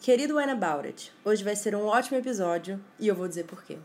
Querido When About It, hoje vai ser um ótimo episódio e eu vou dizer por quê.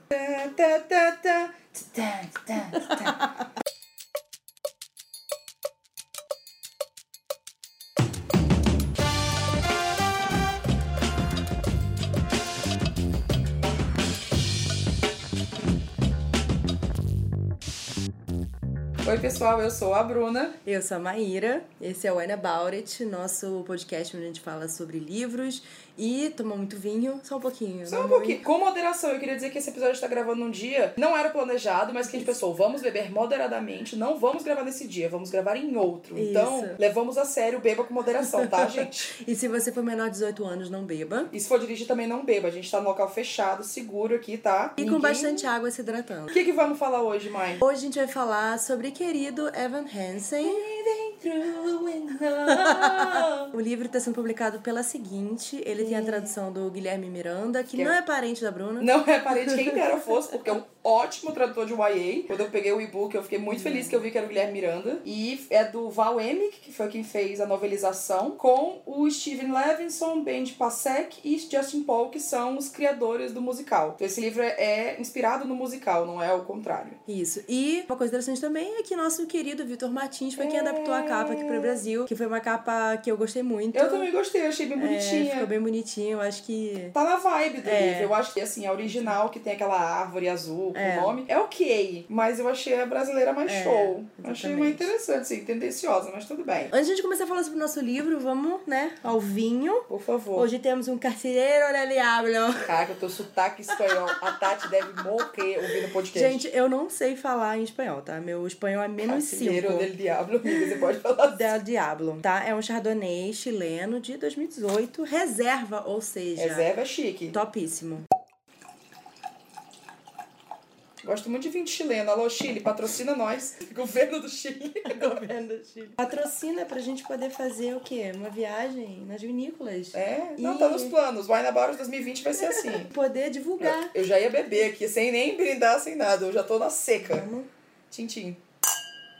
Pessoal, eu sou a Bruna. Eu sou a Maíra, esse é o About It, nosso podcast onde a gente fala sobre livros e toma muito vinho, só um pouquinho. Só um pouquinho. Com moderação, eu queria dizer que esse episódio está gravando num dia, não era planejado, mas que a gente pensou, vamos beber moderadamente, não vamos gravar nesse dia, vamos gravar em outro. Isso. Então, levamos a sério, beba com moderação, tá, gente? E se você for menor de 18 anos, não beba. E se for dirigir também não beba, a gente tá no local fechado, seguro aqui, tá? E com Ninguém- bastante água se hidratando. O que que vamos falar hoje, mãe? Hoje a gente vai falar sobre querido Evan Hansen. O livro está sendo publicado pela seguinte, ele tem a tradução do Guilherme Miranda, que Que é- não é parente da Bruna. Não é parente quem dera fosse, porque é um ótimo tradutor de YA. Quando eu peguei o e-book, eu fiquei muito feliz que eu vi que era o Guilherme Miranda. E é do Val Emick, que foi quem fez a novelização, com o Steven Levinson, Ben Pasek e Justin Paul, que são os criadores do musical. Então esse livro é, é inspirado no musical, não é o contrário. Isso. E uma coisa interessante também é que nosso querido Vitor Martins foi quem adaptou a capa aqui pro Brasil, que foi uma capa que eu gostei muito. Eu também gostei, achei bem É, bonitinha. ficou bem bonitinho, eu acho que. Tá na vibe do É. livro. Eu acho que, assim, a original, que tem aquela árvore azul com É. o nome, é ok. Mas eu achei a brasileira mais É, show. Achei exatamente. mais interessante, assim, tendenciosa, mas tudo bem. Antes de a gente começar a falar sobre o nosso livro, vamos, né, ao vinho. Por favor. Hoje temos um Carcereiro del Diablo. Caraca, eu tô sotaque espanhol. A Tati deve morrer ouvindo o podcast. Gente, eu não sei falar em espanhol, tá? Meu espanhol é menos 5. Carcereiro del Diablo, amiga, você pode assim. Del Diablo, tá? É um chardonnay chileno de 2018, reserva, ou seja, Reserva é chique. topíssimo. Gosto muito de vinho chileno. Alô, Chile, patrocina nós. Governo do Chile. Governo do Chile. Patrocina pra gente poder fazer o quê? Uma viagem nas vinícolas. É, não, E- tá nos planos. Wine About 2020 vai ser assim. Poder divulgar. Eu já ia beber aqui, sem nem brindar, sem nada. Eu já tô na seca. Vamos. Tintim.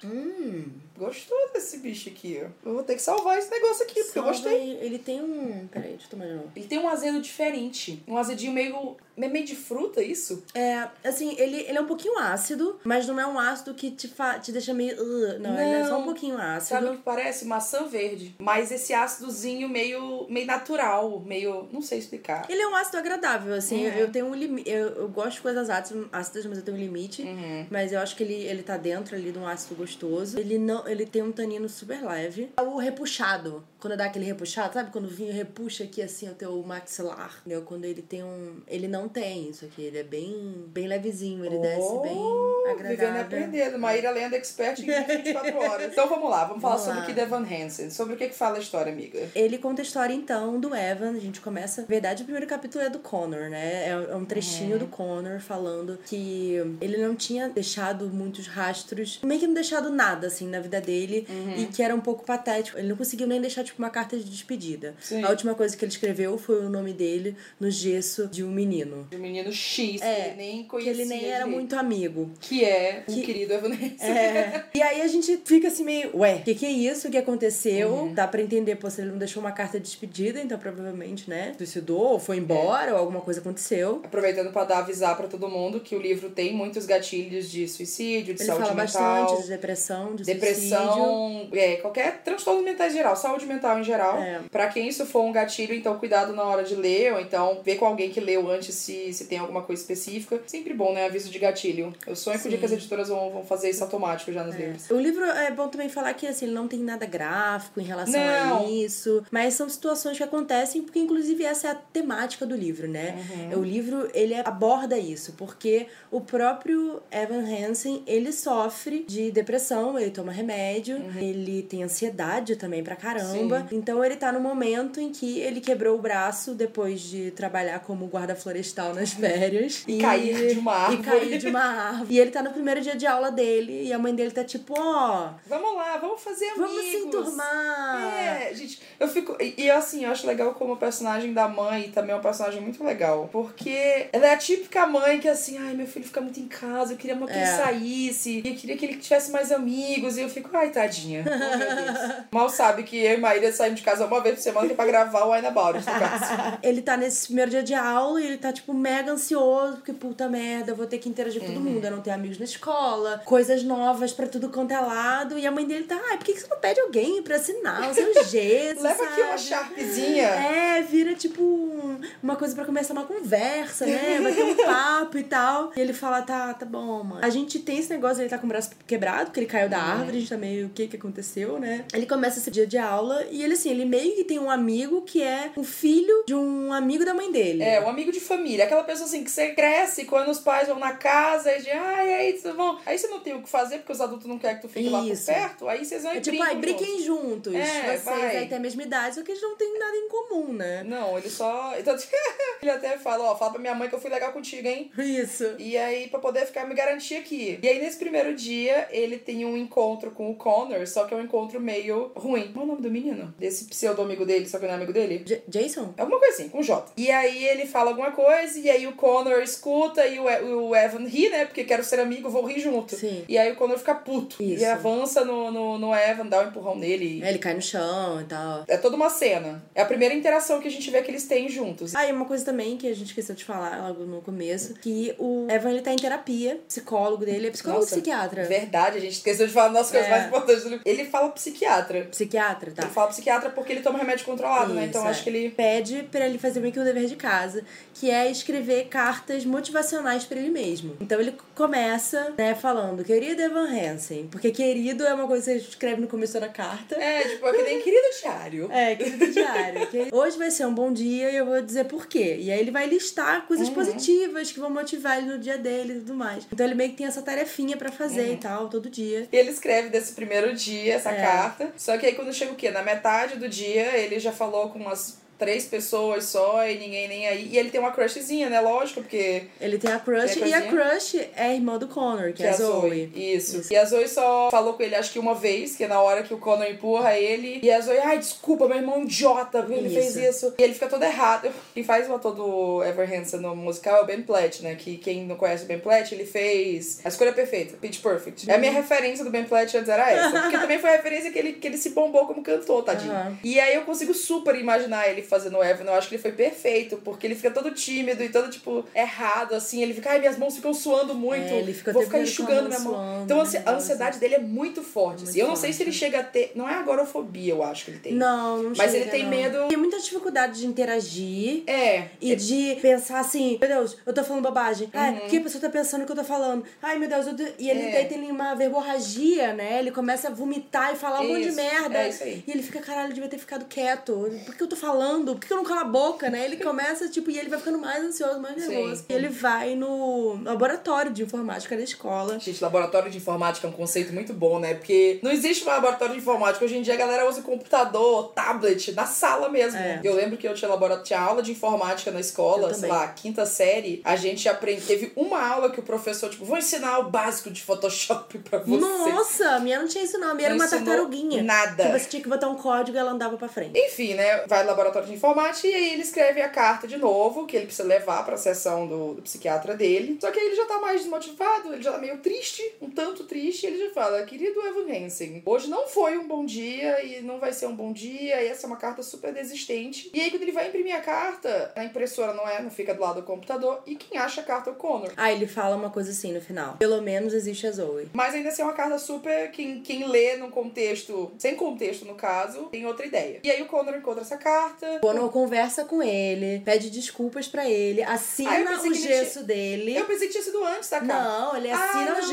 Hum. Gostou desse bicho aqui, ó. Eu vou ter que salvar esse negócio aqui, porque eu gostei. Ele tem um. Peraí, deixa eu tomar de novo. Ele tem um azedo diferente. Um azedinho meio. é meio de fruta, isso? É, assim, ele, ele é um pouquinho ácido, mas não é um ácido que te, fa te deixa meio. "Ugh", não, ele é só um Não. pouquinho ácido. Sabe o que parece? Maçã verde. Mas esse ácidozinho meio, meio natural, meio. não sei explicar. Ele é um ácido agradável, assim. Uhum. Eu tenho um limite. Eu, eu gosto de coisas ácidas, ácidas, mas eu tenho um limite. Uhum. Mas eu acho que ele, ele tá dentro ali de um ácido gostoso. Ele não ele tem um tanino super leve. O repuxado. Quando dá aquele repuxado, sabe? Quando o vinho repuxa aqui assim o teu maxilar. Entendeu? Quando ele tem um. Ele não tem isso aqui. Ele é bem, bem levezinho. Ele desce bem Oh, Vivendo e agradável. aprendendo. Maíra Lenda Expert em 24 horas. Então vamos lá, vamos falar sobre o Kid Evan Hansen. Sobre o que, que fala a história, amiga. Ele conta a história, então, do Evan. A gente começa. Na verdade, o primeiro capítulo é do Connor, né? É é um trechinho Uhum. do Connor falando que ele não tinha deixado muitos rastros, meio que não deixado nada, assim, na vida dele. Uhum. E que era um pouco patético. Ele não conseguiu nem deixar, tipo, uma carta de despedida. Sim. A última coisa que ele escreveu foi o nome dele no gesso de um menino. De um menino X, É, que ele nem Que conhecia. ele nem era direito. muito amigo. Que é o Que- querido Evan Hansen. É. E aí a gente fica assim meio, ué, o que, que é isso? O que aconteceu? Uhum. Dá pra entender, pô, se ele não deixou uma carta de despedida, então provavelmente, né, suicidou, ou foi embora, ou alguma coisa aconteceu. Aproveitando pra dar avisar pra todo mundo que o livro tem muitos gatilhos de suicídio, de Ele saúde fala mental, bastante de depressão, de suicídio. depressão, é, qualquer transtorno mental geral, saúde mental em geral. É. Pra quem isso for um gatilho, então cuidado na hora de ler, ou então ver com alguém que leu antes se, se tem alguma coisa específica. Sempre bom, né? Aviso de gatilho. Eu sonho com o dia Sim. que as editoras vão, vão fazer isso automático já nos livros. O livro é bom também falar que assim, ele não tem nada gráfico em relação Não. a isso, mas são situações que acontecem porque inclusive essa é a temática do livro, né? Uhum. O livro ele aborda isso, porque o próprio Evan Hansen, ele sofre de depressão, ele toma remédio, Uhum. ele tem ansiedade também pra caramba. Então ele tá no momento em que ele quebrou o braço depois de trabalhar como guarda florestal nas férias E cair de uma E árvore. cair de uma árvore. E ele tá no primeiro dia de aula dele e a mãe dele tá tipo, ó, Vamos lá, vamos fazer amigos. vamos se enturmar. É, gente, eu fico. E, e, assim, eu acho legal como o personagem da mãe também é um personagem muito legal. Porque ela é a típica mãe que assim, ai, meu filho fica muito em casa, eu queria muito que ele É. saísse, e eu queria que ele tivesse mais amigos. E eu fico, ai, tadinha. Oh, meu Deus. Mal sabe que eu e saída saindo de casa uma vez por semana que é pra gravar o Wine About It, no caso. ele tá nesse primeiro dia de aula e ele tá, tipo, mega ansioso, porque puta merda, eu vou ter que interagir com todo Uhum. mundo. Eu não tenho amigos na escola, coisas novas pra tudo quanto é lado. E a mãe dele tá, ai, por que que você não pede alguém pra assinar o seu gesso? Leva aqui uma sabe? Sharpzinha. É, vira tipo um- uma coisa pra começar uma conversa, né? Vai ter um papo e tal. E ele fala: tá, tá bom, mano. A gente tem esse negócio, ele tá com o braço quebrado, porque ele caiu da árvore, a gente tá meio o que que aconteceu, né? Ele começa esse dia de aula e ele, assim, ele meio que tem um amigo que é o filho de um amigo da mãe dele. É, um amigo de família. Aquela pessoa assim que você cresce quando os pais vão na casa e de ai, aí, tudo bom? Aí você não tem o que fazer porque os adultos não querem que tu fique lá por Isso. perto. Aí vocês vão e É tipo, ai, juntos. brinquem juntos. É, Vocês vai. aí têm a mesma idade, só que eles não têm nada em comum, né? Não, ele só. Então, ele até fala, ó, fala pra minha mãe que eu fui legal contigo, hein? Isso. E aí, pra poder ficar me garantir aqui. E aí, nesse primeiro dia, ele tem um encontro com o Connor, só que é um encontro meio ruim. Qual é o nome do menino? Desse pseudo amigo dele, só que não é amigo dele? J- Jason? Alguma coisa assim, com J. E aí ele fala alguma coisa, e aí o Connor escuta e o, E- o Evan ri, né? Porque quero ser amigo, vou rir junto. Sim. E aí o Connor fica puto. Isso. E avança no, no, no Evan, dá um empurrão nele. É, ele cai no chão e tal. É toda uma cena. É a primeira interação que a gente vê que eles têm juntos. Ah, e uma coisa também que a gente esqueceu de falar logo no começo, que o Evan, ele tá em terapia, psicólogo dele, é psicólogo ou Nossa, psiquiatra? Verdade, a gente esqueceu de falar das coisas É. mais importantes. Ele fala psiquiatra. Psiquiatra, tá. Ele fala psiquiatra porque ele toma remédio controlado, né? Então Isso, acho é. que ele. Pede pra ele fazer meio que o dever de casa, que é escrever cartas motivacionais pra ele mesmo. Então ele começa, né, falando, querido Evan Hansen, porque querido é uma coisa que você escreve no começo da carta. É, tipo, é que nem querido diário. É, querido diário. que hoje vai ser um bom dia e eu vou dizer por quê. E aí ele vai listar coisas Uhum. positivas que vão motivar ele no dia dele e tudo mais. Então ele meio que tem essa tarefinha pra fazer Uhum. e tal, todo dia. E ele escreve desse primeiro dia essa É. carta. Só que aí quando chega o quê? Na metade do dia, ele já falou com umas três pessoas só e ninguém nem aí. E ele tem uma crushzinha, né? Lógico, porque. Ele tem a crush Tem a e a crush é a irmã do Connor, que, é a Zoe. Isso. E a Zoe só falou com ele, acho que uma vez, que é na hora que o Connor empurra ele. E a Zoe, ai, desculpa, meu irmão é idiota, ele Isso. fez isso. E ele fica todo errado. Quem faz o ator do Ever Hansen no musical é o Ben Platt, né? Que quem não conhece o Ben Platt, ele fez A Escolha Perfeita, Pitch Perfect. É a minha Uhum. referência do Ben Platt antes era essa. Porque também foi a referência que ele, que ele se bombou como cantor, tadinho. Aham. E aí eu consigo super imaginar ele fazendo o Evan. Eu acho que ele foi perfeito, porque ele fica todo tímido e todo, tipo, errado, assim. Ele fica, ai, minhas mãos ficam suando muito. É, ele fica Vou o ficar enxugando minha mão. suando, então a ansi- a ansiedade dele é muito forte. assim. Muito Eu não sei se ele chega a ter. Não é agorafobia, eu acho que ele tem. Não, não Mas chega, ele tem não. medo- Tem muita dificuldade de interagir. É. E de pensar assim, meu Deus, eu tô falando bobagem. Ai, Uhum. o que a pessoa tá pensando que eu tô falando? Ai, meu Deus, eu tô... E ele É. daí tem uma verborragia, né? Ele começa a vomitar e falar um monte de Isso, merda. é isso aí. E ele fica, caralho, devia ter ficado quieto. Por que eu tô falando? Por que eu não calo a boca, né? Ele começa, tipo, e ele vai ficando mais ansioso, mais Sim. nervoso. E ele vai no laboratório de informática da escola. Gente, laboratório de informática é um conceito muito bom, né? Porque não existe um laboratório de informática. Hoje em dia a galera usa computador, tablet, na sala mesmo. É. Eu lembro que eu tinha, labora... tinha aula de informática na escola, sei lá, quinta série. A gente aprende... Teve uma aula que o professor, tipo, vou ensinar o básico de Photoshop pra você. Nossa, a minha não tinha isso não. A minha era Não uma ensinou tartaruguinha. nada. Que você tinha que botar um código e ela andava pra frente. Enfim, né? Vai no laboratório de informática e aí ele escreve a carta de novo, que ele precisa levar pra sessão do, do psiquiatra dele. Só que aí ele já tá mais desmotivado, ele já tá meio triste, um tanto triste, e ele já fala: Querido Evan Hansen, hoje não foi um bom dia e não vai ser um bom dia, e essa é uma carta super desistente. E aí, quando ele vai imprimir a carta, a impressora não é, não fica do lado do computador, e quem acha a carta é o Connor. Ah, ele fala uma coisa assim no final. Pelo menos existe a Zoe. Mas ainda assim é uma carta super. Quem, quem lê num contexto, sem contexto no caso, tem outra ideia. E aí o Connor encontra essa carta. Bono conversa com ele, pede desculpas pra ele, Ah, assina pensei o gesso dele. Eu pensei que tinha sido antes da carta. Não, ele Ah, assina não, o gesso,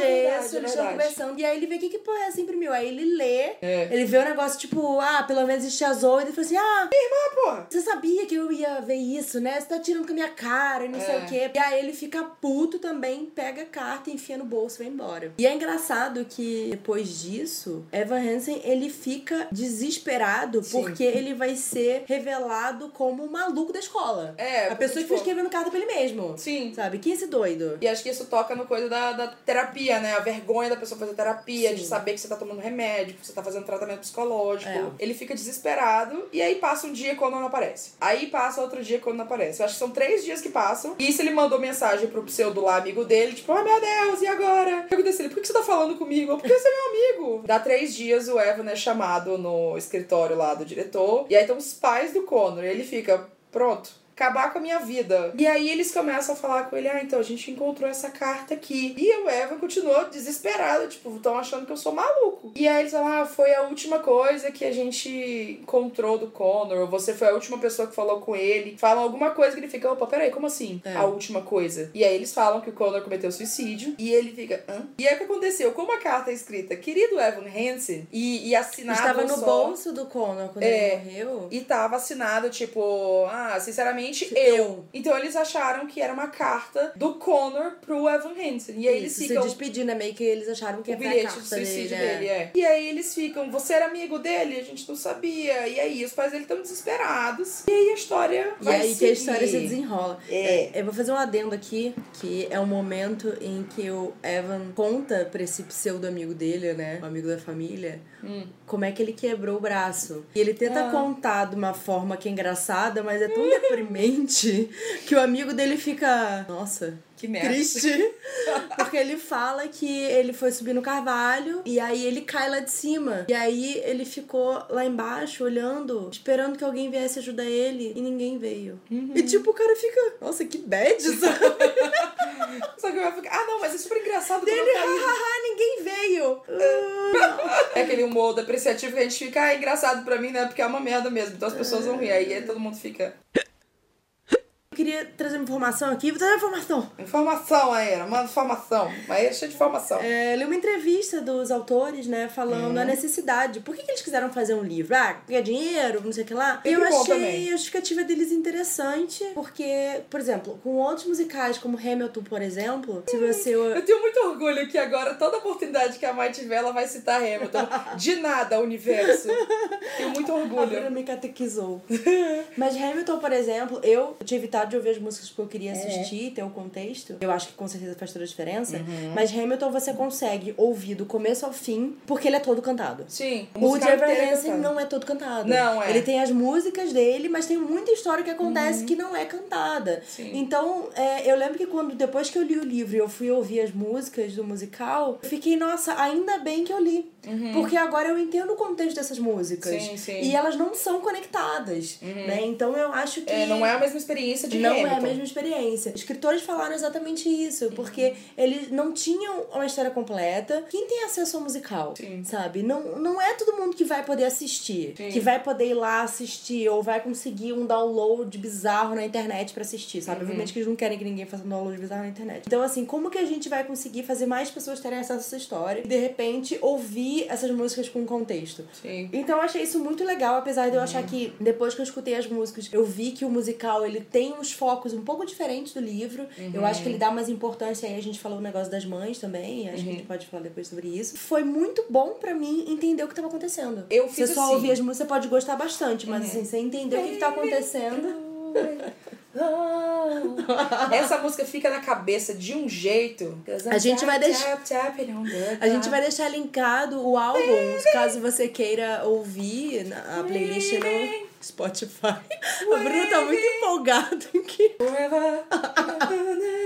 verdade, eles estão conversando. E aí ele vê que que porra é essa imprimiu. Aí ele lê, É. ele vê o negócio tipo, ah, pelo menos existe a Zoe. E ele fala assim, ah, Ah, porra. você sabia que eu ia ver isso, né? Você tá tirando com a minha cara e não sei É. o quê. E aí ele fica puto também, pega a carta, enfia no bolso e vai embora. E é engraçado que depois disso, Evan Hansen, ele fica desesperado Sim. porque ele vai ser como o maluco da escola. É, A pessoa que tipo, foi escrevendo carta pra ele mesmo. Sim. Sabe? Quem é esse doido? E acho que isso toca no coisa da, da terapia, né? A vergonha da pessoa fazer terapia, Sim. de saber que você tá tomando remédio, que você tá fazendo tratamento psicológico. É. Ele fica desesperado e aí passa um dia quando não aparece. Aí passa outro dia quando não aparece. Eu acho que são três dias que passam. E isso ele mandou mensagem pro pseudo lá, amigo dele, tipo, oh meu Deus, e agora? Eu disse ele, por que você tá falando comigo? Porque você é meu amigo. Dá três dias, o Evan é chamado no escritório lá do diretor. E aí estão os pais do Connor. Ele fica, pronto. Acabar com a minha vida. E aí eles começam a falar com ele: Ah, então a gente encontrou essa carta aqui. E o Evan continuou desesperado, tipo, estão achando que eu sou maluco. E aí eles falam: Ah, foi a última coisa que a gente encontrou do Connor. Você foi a última pessoa que falou com ele. Falam alguma coisa que ele fica: Opa, peraí, como assim? É. A última coisa. E aí eles falam que o Connor cometeu suicídio. E ele fica: Hã? E aí o que aconteceu? Como a carta é escrita, querido Evan Hansen, e, e assinado. Estava no só- bolso do Connor quando É. ele morreu. e tava assinado, tipo, ah, sinceramente, eu. Eu. Então eles acharam que era uma carta do Connor pro Evan Hansen. E aí eles Isso, ficam. se despedindo, é meio que eles acharam que O bilhete carta de suicídio dele, dele, né? é. E aí eles ficam, você era amigo dele? A gente não sabia. E aí os pais dele estão desesperados. E aí a história E vai aí que a seguir. história se desenrola. É. Eu vou fazer um adendo aqui, que é o momento em que o Evan conta pra esse pseudo amigo dele, né? O amigo da família, como é que ele quebrou o braço. E ele tenta Hum. Ah. contar de uma forma que é engraçada, mas é tão deprimente que o amigo dele fica. Nossa. Que merda. Triste. Porque ele fala que ele foi subir no carvalho e aí ele cai lá de cima. E aí ele ficou lá embaixo olhando, esperando que alguém viesse ajudar ele e ninguém veio. Uhum. E tipo, o cara fica, nossa, que bad, sabe? Só que eu fico, ah, não, mas é super engraçado quando ele, eu caí. hahaha, ninguém veio. Ah. É aquele humor depreciativo que a gente fica, ah, é engraçado pra mim, né? Porque é uma merda mesmo. Então as pessoas vão rir. Aí todo mundo fica. Eu queria trazer uma informação aqui, vou trazer uma informação. Informação, Aera, manda informação. Aera é cheia de informação. É, li uma entrevista dos autores, né, falando a necessidade. Por que, que eles quiseram fazer um livro? Ah, ganhar dinheiro, não sei o que lá. Eu achei a justificativa deles interessante, porque, por exemplo, com outros musicais como Hamilton, por exemplo, se você. Eu tenho muito orgulho que agora toda oportunidade que a mãe tiver, ela vai citar Hamilton. De nada, universo. Tenho muito A orgulho. me catequizou. Mas Hamilton, por exemplo, eu tinha de ouvir as músicas que eu queria assistir, ter o contexto. Eu acho que com certeza faz toda a diferença. Mas Hamilton você consegue ouvir do começo ao fim, porque ele é todo cantado. Sim. O inteiro é Hansen não é todo cantado. Não, é. Ele tem as músicas dele, mas tem muita história que acontece que não é cantada. Sim. Então, é, eu lembro que quando depois que eu li o livro e eu fui ouvir as músicas do musical, eu fiquei, nossa, ainda bem que eu li. Porque agora eu entendo o contexto dessas músicas. Uhum. Sim, sim. E elas não são conectadas, né? Então eu acho que... É, não é a mesma experiência de Não é a mesma experiência. Escritores falaram exatamente isso, porque eles não tinham uma história completa. Quem tem acesso ao musical, Sim. sabe? Não, não é todo mundo que vai poder assistir, Sim. que vai poder ir lá assistir, ou vai conseguir um download bizarro na internet pra assistir, sabe? Obviamente que eles não querem que ninguém faça um download bizarro na internet. Então, assim, como que a gente vai conseguir fazer mais pessoas terem acesso a essa história e, de repente, ouvir essas músicas com contexto? Sim. Então eu achei isso muito legal, apesar de eu achar que depois que eu escutei as músicas, eu vi que o musical ele tem uns focos um pouco diferentes do livro. Eu acho que ele dá mais importância aí a gente falou o negócio das mães também, acho que a gente pode falar depois sobre isso. Foi muito bom pra mim entender o que tava acontecendo. Eu Você fiz só assim. ouvir as músicas, você pode gostar bastante, mas assim, você entender o que, tá acontecendo. Essa música fica na cabeça de um jeito. A gente vai deixar- A gente vai deixar linkado o álbum, caso você queira ouvir a playlist no Spotify. A Bruna tá muito empolgada aqui. Forever.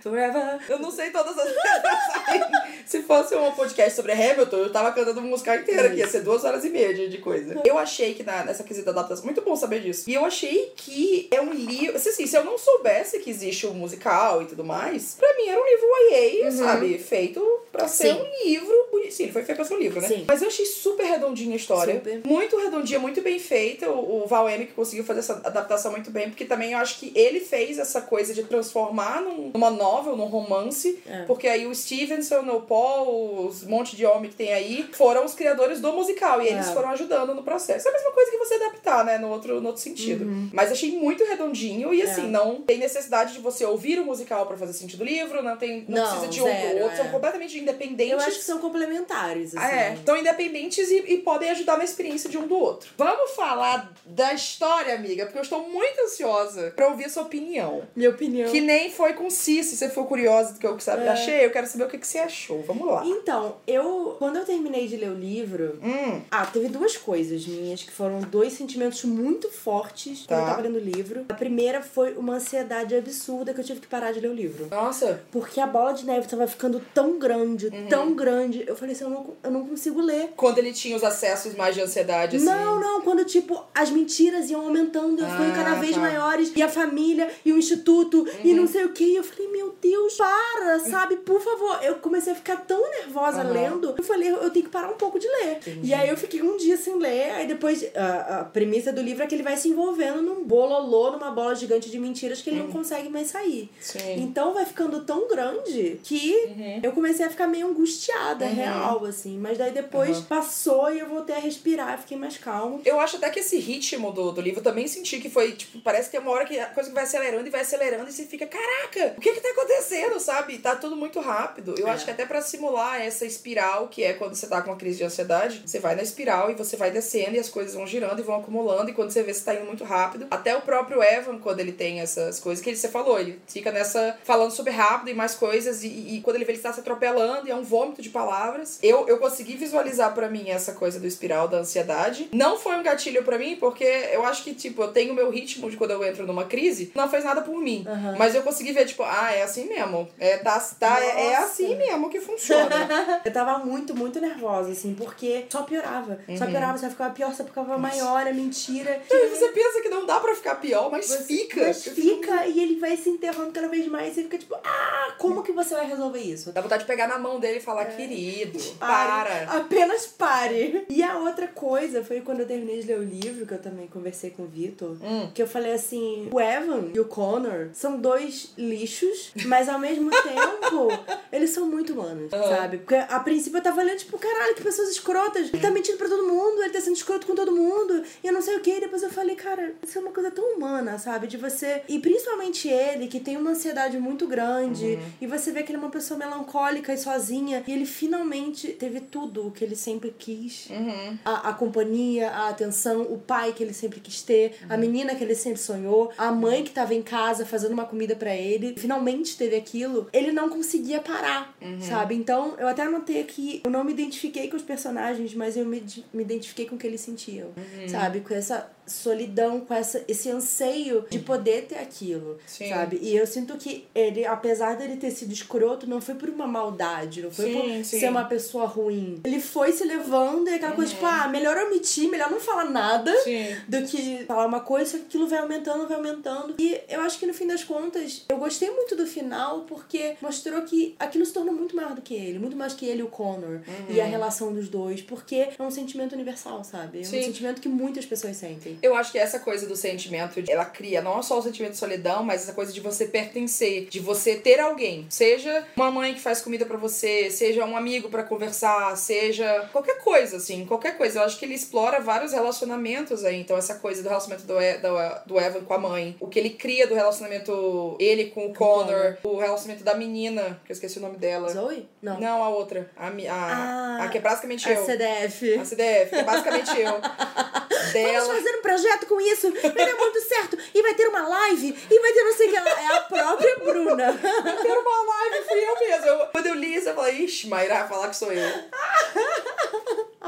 Forever. Eu não sei todas as letras. Se fosse um podcast sobre Hamilton, eu tava cantando música inteira aqui. Ia ser duas horas e meia de, de coisa. Eu achei que na, nessa quesita adaptação. Muito bom saber disso. E eu achei que é um livro. Assim, assim, se eu não soubesse que existe o musical e tudo mais, pra mim era um livro YA, sabe? Feito pra ser Sim. um livro bonito. Sim, ele foi feito pra ser um livro, né? Sim. Mas eu achei super redondinha a história. Super. Muito redondinha, muito bem feita. O, o Val Emick conseguiu fazer essa adaptação muito bem, porque também eu acho que ele fez essa coisa de transformar num- numa novel, num romance. É. Porque aí o Stevenson, o Paul, os monte de homem que tem aí, foram os criadores do musical. E eles É. foram ajudando no processo. É a mesma coisa que você adaptar, né? No outro, no outro sentido. Uhum. Mas achei muito redondinho e assim, É. não tem necessidade de você ouvir o musical pra fazer sentido do livro, não tem. Não, Não, precisa de um zero, pro outro, é. são completamente independentes. Eu acho que são complementares. Assim. Ah, é. Estão independentes e, e, podem ajudar na experiência de um do outro. Vamos falar da história, amiga, porque eu estou muito ansiosa pra ouvir a sua opinião. Minha opinião. Que nem foi com Si, se você for curiosa do que eu sabe, é. achei, eu quero saber o que, que você achou. Vamos lá. Então, eu. Quando eu terminei de ler o livro. Hum. Ah, teve duas coisas minhas que foram dois sentimentos muito fortes tá. quando eu tava lendo o livro. A primeira foi uma ansiedade absurda que eu tive que parar de ler o livro. Nossa. Porque a bola de neve tava ficando tão grande, uhum. tão grande. Eu falei assim, eu não, eu não consigo ler. Quando ele tinha os acessos mais de ansiedade, assim. Não, não. Quando, tipo, as mentiras iam aumentando, ah, ficando cada vez tá. maiores. E a família, e o instituto, uhum. e não sei o que. E eu falei, meu Deus, para, sabe? Por favor. Eu comecei a ficar tão nervosa uhum. lendo. Eu falei, eu tenho que parar um pouco de ler. Entendi. E aí eu fiquei um dia sem ler. Aí depois, a, a premissa do livro é que ele vai se envolvendo num bololô, numa bola gigante de mentiras que ele uhum. não consegue mais sair. Sim. Então vai ficando tão grande que uhum. eu comecei a ficar meio angustiada, uhum. real, assim. Mas daí depois passou e eu voltei a respirar, fiquei mais calmo. Eu acho até que esse ritmo do, do livro também senti que foi, tipo, parece que tem uma hora que a coisa vai acelerando e vai acelerando e você fica, caraca, o que que tá acontecendo, sabe? Tá tudo muito rápido. Eu é. acho que até para simular essa espiral que é quando você tá com uma crise de ansiedade, você vai na espiral e você vai descendo e as coisas vão girando e vão acumulando e quando você vê você tá indo muito rápido. Até o próprio Evan, quando ele tem essas coisas que ele, você falou, ele fica nessa falando super rápido e mais coisas e, e quando ele vê ele está se atropelando e é um vômito de palavras. Eu, eu consegui visualizar para mim essa coisa do espiral da ansiedade. Não foi um gatilho para mim porque eu acho que, tipo, eu tenho o meu ritmo de quando eu entro numa crise, não fez nada por mim. Uhum. Mas eu consegui ver, tipo, ah, é assim mesmo. É, tá, tá, é, é assim mesmo que funciona. eu tava muito, muito nervosa, assim, porque só piorava. Uhum. Só piorava, só ficava pior, só ficava maior, é mentira. E você pensa que não dá pra ficar pior, mas você, fica. Mas fica e ele vai se enterrando cada vez mais. E você fica tipo, ah, como que você vai resolver isso? Dá vontade de pegar na mão dele e falar, é. querido, pare. para. Apenas pare. E a outra coisa foi quando eu terminei de ler o livro, que eu também conversei com o Vitor, hum. que eu falei assim: o Evan e o Connor são dois lixos, mas ao mesmo tempo, eles são muito humanos, uhum. sabe? Porque a princípio eu tava olhando, tipo, caralho, que pessoas escrotas. Ele tá mentindo pra todo mundo, ele tá sendo escroto com todo mundo, e eu não sei o que. E depois eu falei, cara, isso é uma coisa tão humana, sabe? De você. E principalmente ele, que tem uma ansiedade muito grande, uhum. e você vê que ele é uma pessoa melancólica e sozinha, e ele finalmente teve tudo o que ele sempre quis: uhum. a, a companhia, a atenção, o pai que ele sempre quis ter, uhum. a menina que ele sempre sonhou, a mãe que tava em casa fazendo uma comida para ele, finalmente teve aquilo. Ele não conseguia parar, uhum. sabe? Então eu até anotei aqui, eu não me identifiquei com os personagens, mas eu me, me identifiquei com o que eles sentiam, uhum. sabe? Com essa solidão, com essa, esse anseio de poder ter aquilo, Sim. sabe? E eu sinto que ele, apesar dele ter sido escroto, não foi por uma maldade, não foi sim, por sim. ser uma pessoa ruim. Ele foi se levando e aquela uhum. coisa tipo, uhum. ah, melhor omitir, melhor não falar nada sim. do que falar uma coisa, que aquilo vai aumentando, vai aumentando. E eu acho que no fim das contas, eu gostei muito do final porque mostrou que aquilo se tornou muito maior do que ele, muito mais que ele e o Connor uhum. e a relação dos dois, porque é um sentimento universal, sabe? É um sentimento que muitas pessoas sentem. Eu acho que essa coisa do sentimento, ela cria não só o sentimento de solidão, mas essa coisa de você pertencer, de você ter alguém. Seja uma mãe que faz comida para você, seja um amigo para conversar, seja qualquer coisa, assim, qualquer coisa. Eu acho que ele explora vários relacionamentos aí. Então, essa coisa do relacionamento do, e, do, do Evan com a mãe, o que ele cria do relacionamento ele com o Connor, o relacionamento da menina, que eu esqueci o nome dela. Zoe? Não. Não, a outra. A, a, ah, a que é basicamente a eu. A CDF. A CDF, que é basicamente eu. Dela. Vamos fazer um projeto com isso, vai dar muito certo. E vai ter uma live, e vai ter não sei o que. É a própria Bruna. vai ter uma live, fui eu mesma. Eu, quando eu li isso, eu falei, ixi, Mayra vai falar que sou eu.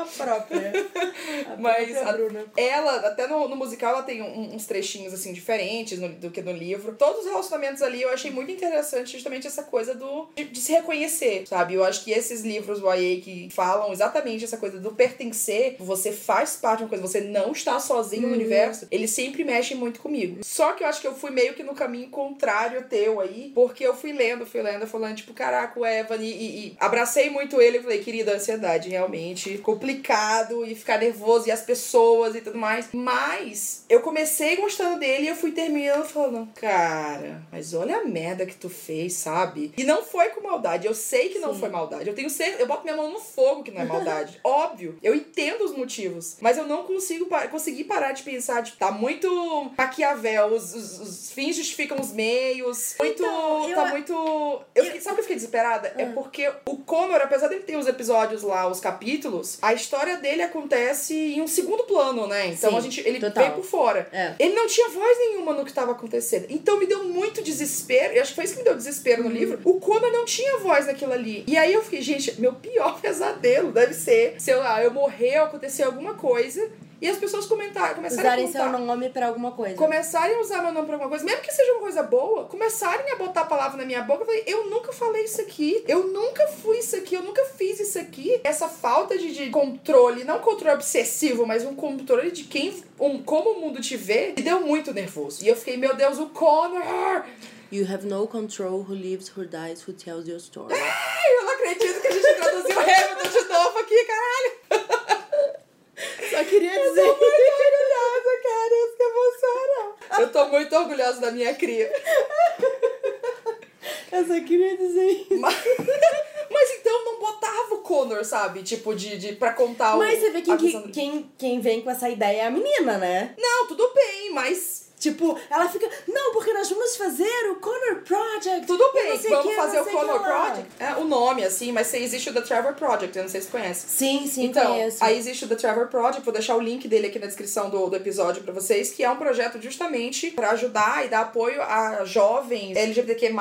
A própria. A Mas própria Bruna. ela, até no, no musical, ela tem um, uns trechinhos assim diferentes no, do que no livro. Todos os relacionamentos ali eu achei muito interessante justamente essa coisa do de, de, se reconhecer, sabe? Eu acho que esses livros YA que falam exatamente essa coisa do pertencer, você faz parte de uma coisa, você não está sozinho uhum. no universo, eles sempre mexem muito comigo. Só que eu acho que eu fui meio que no caminho contrário teu aí, porque eu fui lendo, fui lendo, falando, tipo, caraca, o Evan, e, e, e abracei muito ele e falei, querida, ansiedade, realmente, complicado e ficar nervoso e as pessoas e tudo mais. Mas eu comecei gostando dele e eu fui terminando falando, cara, mas olha a merda que tu fez, sabe? E não foi com maldade. Eu sei que não Sim. foi maldade. Eu tenho certeza, eu boto minha mão no fogo que não é maldade. Óbvio. Eu entendo os motivos, mas eu não consigo pa conseguir parar de pensar, tipo, tá muito Maquiavel, os, os, os fins justificam os meios. Muito. Então, eu tá muito. Eu fiquei- sabe o que eu fiquei desesperada? É Ah. porque o Connor, apesar dele ter os episódios lá, os capítulos, a história dele acontece em um segundo plano, né? Então Sim, a gente. Ele total. veio por fora. É. Ele não tinha voz nenhuma no que tava acontecendo. Então me deu muito desespero. Eu acho que foi isso que me deu desespero no Uhum. livro. O Connor não tinha voz naquilo ali. E aí eu fiquei, gente, meu pior pesadelo deve ser, sei lá, eu morrer ou acontecer alguma coisa. E as pessoas comentaram, começaram Usarem a seu contar. nome pra alguma coisa. Começarem a usar meu nome pra alguma coisa, mesmo que seja uma coisa boa, começarem a botar a palavra na minha boca, eu falei, eu nunca falei isso aqui, eu nunca fui isso aqui, eu nunca fiz isso aqui. Essa falta de, de controle, não controle obsessivo, mas um controle de quem, um, como o mundo te vê, me deu muito nervoso. E eu fiquei, meu Deus, o Connor! You have no control who lives, who dies, who tells your story. Eu não acredito que a gente traduziu Hamilton de novo aqui, caralho! Queria Eu dizer. tô muito orgulhosa, cara, isso que emociona. Eu tô muito orgulhosa da minha cria. Eu só queria dizer isso. Mas, mas então não botava o Connor, sabe? Tipo, de, de pra contar o. Mas você vê quem, quem, quem vem com essa ideia é a menina, né? Não, tudo bem, mas. Tipo, ela fica, não, porque nós vamos fazer o Connor Project. Tudo bem, vamos que, fazer o Connor lá." Project. É o nome, assim, mas existe o The Trevor Project, eu não sei se conhece. Sim, sim, Então, conheço. aí existe o The Trevor Project, vou deixar o link dele aqui na descrição do, do episódio pra vocês, que é um projeto justamente pra ajudar e dar apoio a jovens LGBTQ+,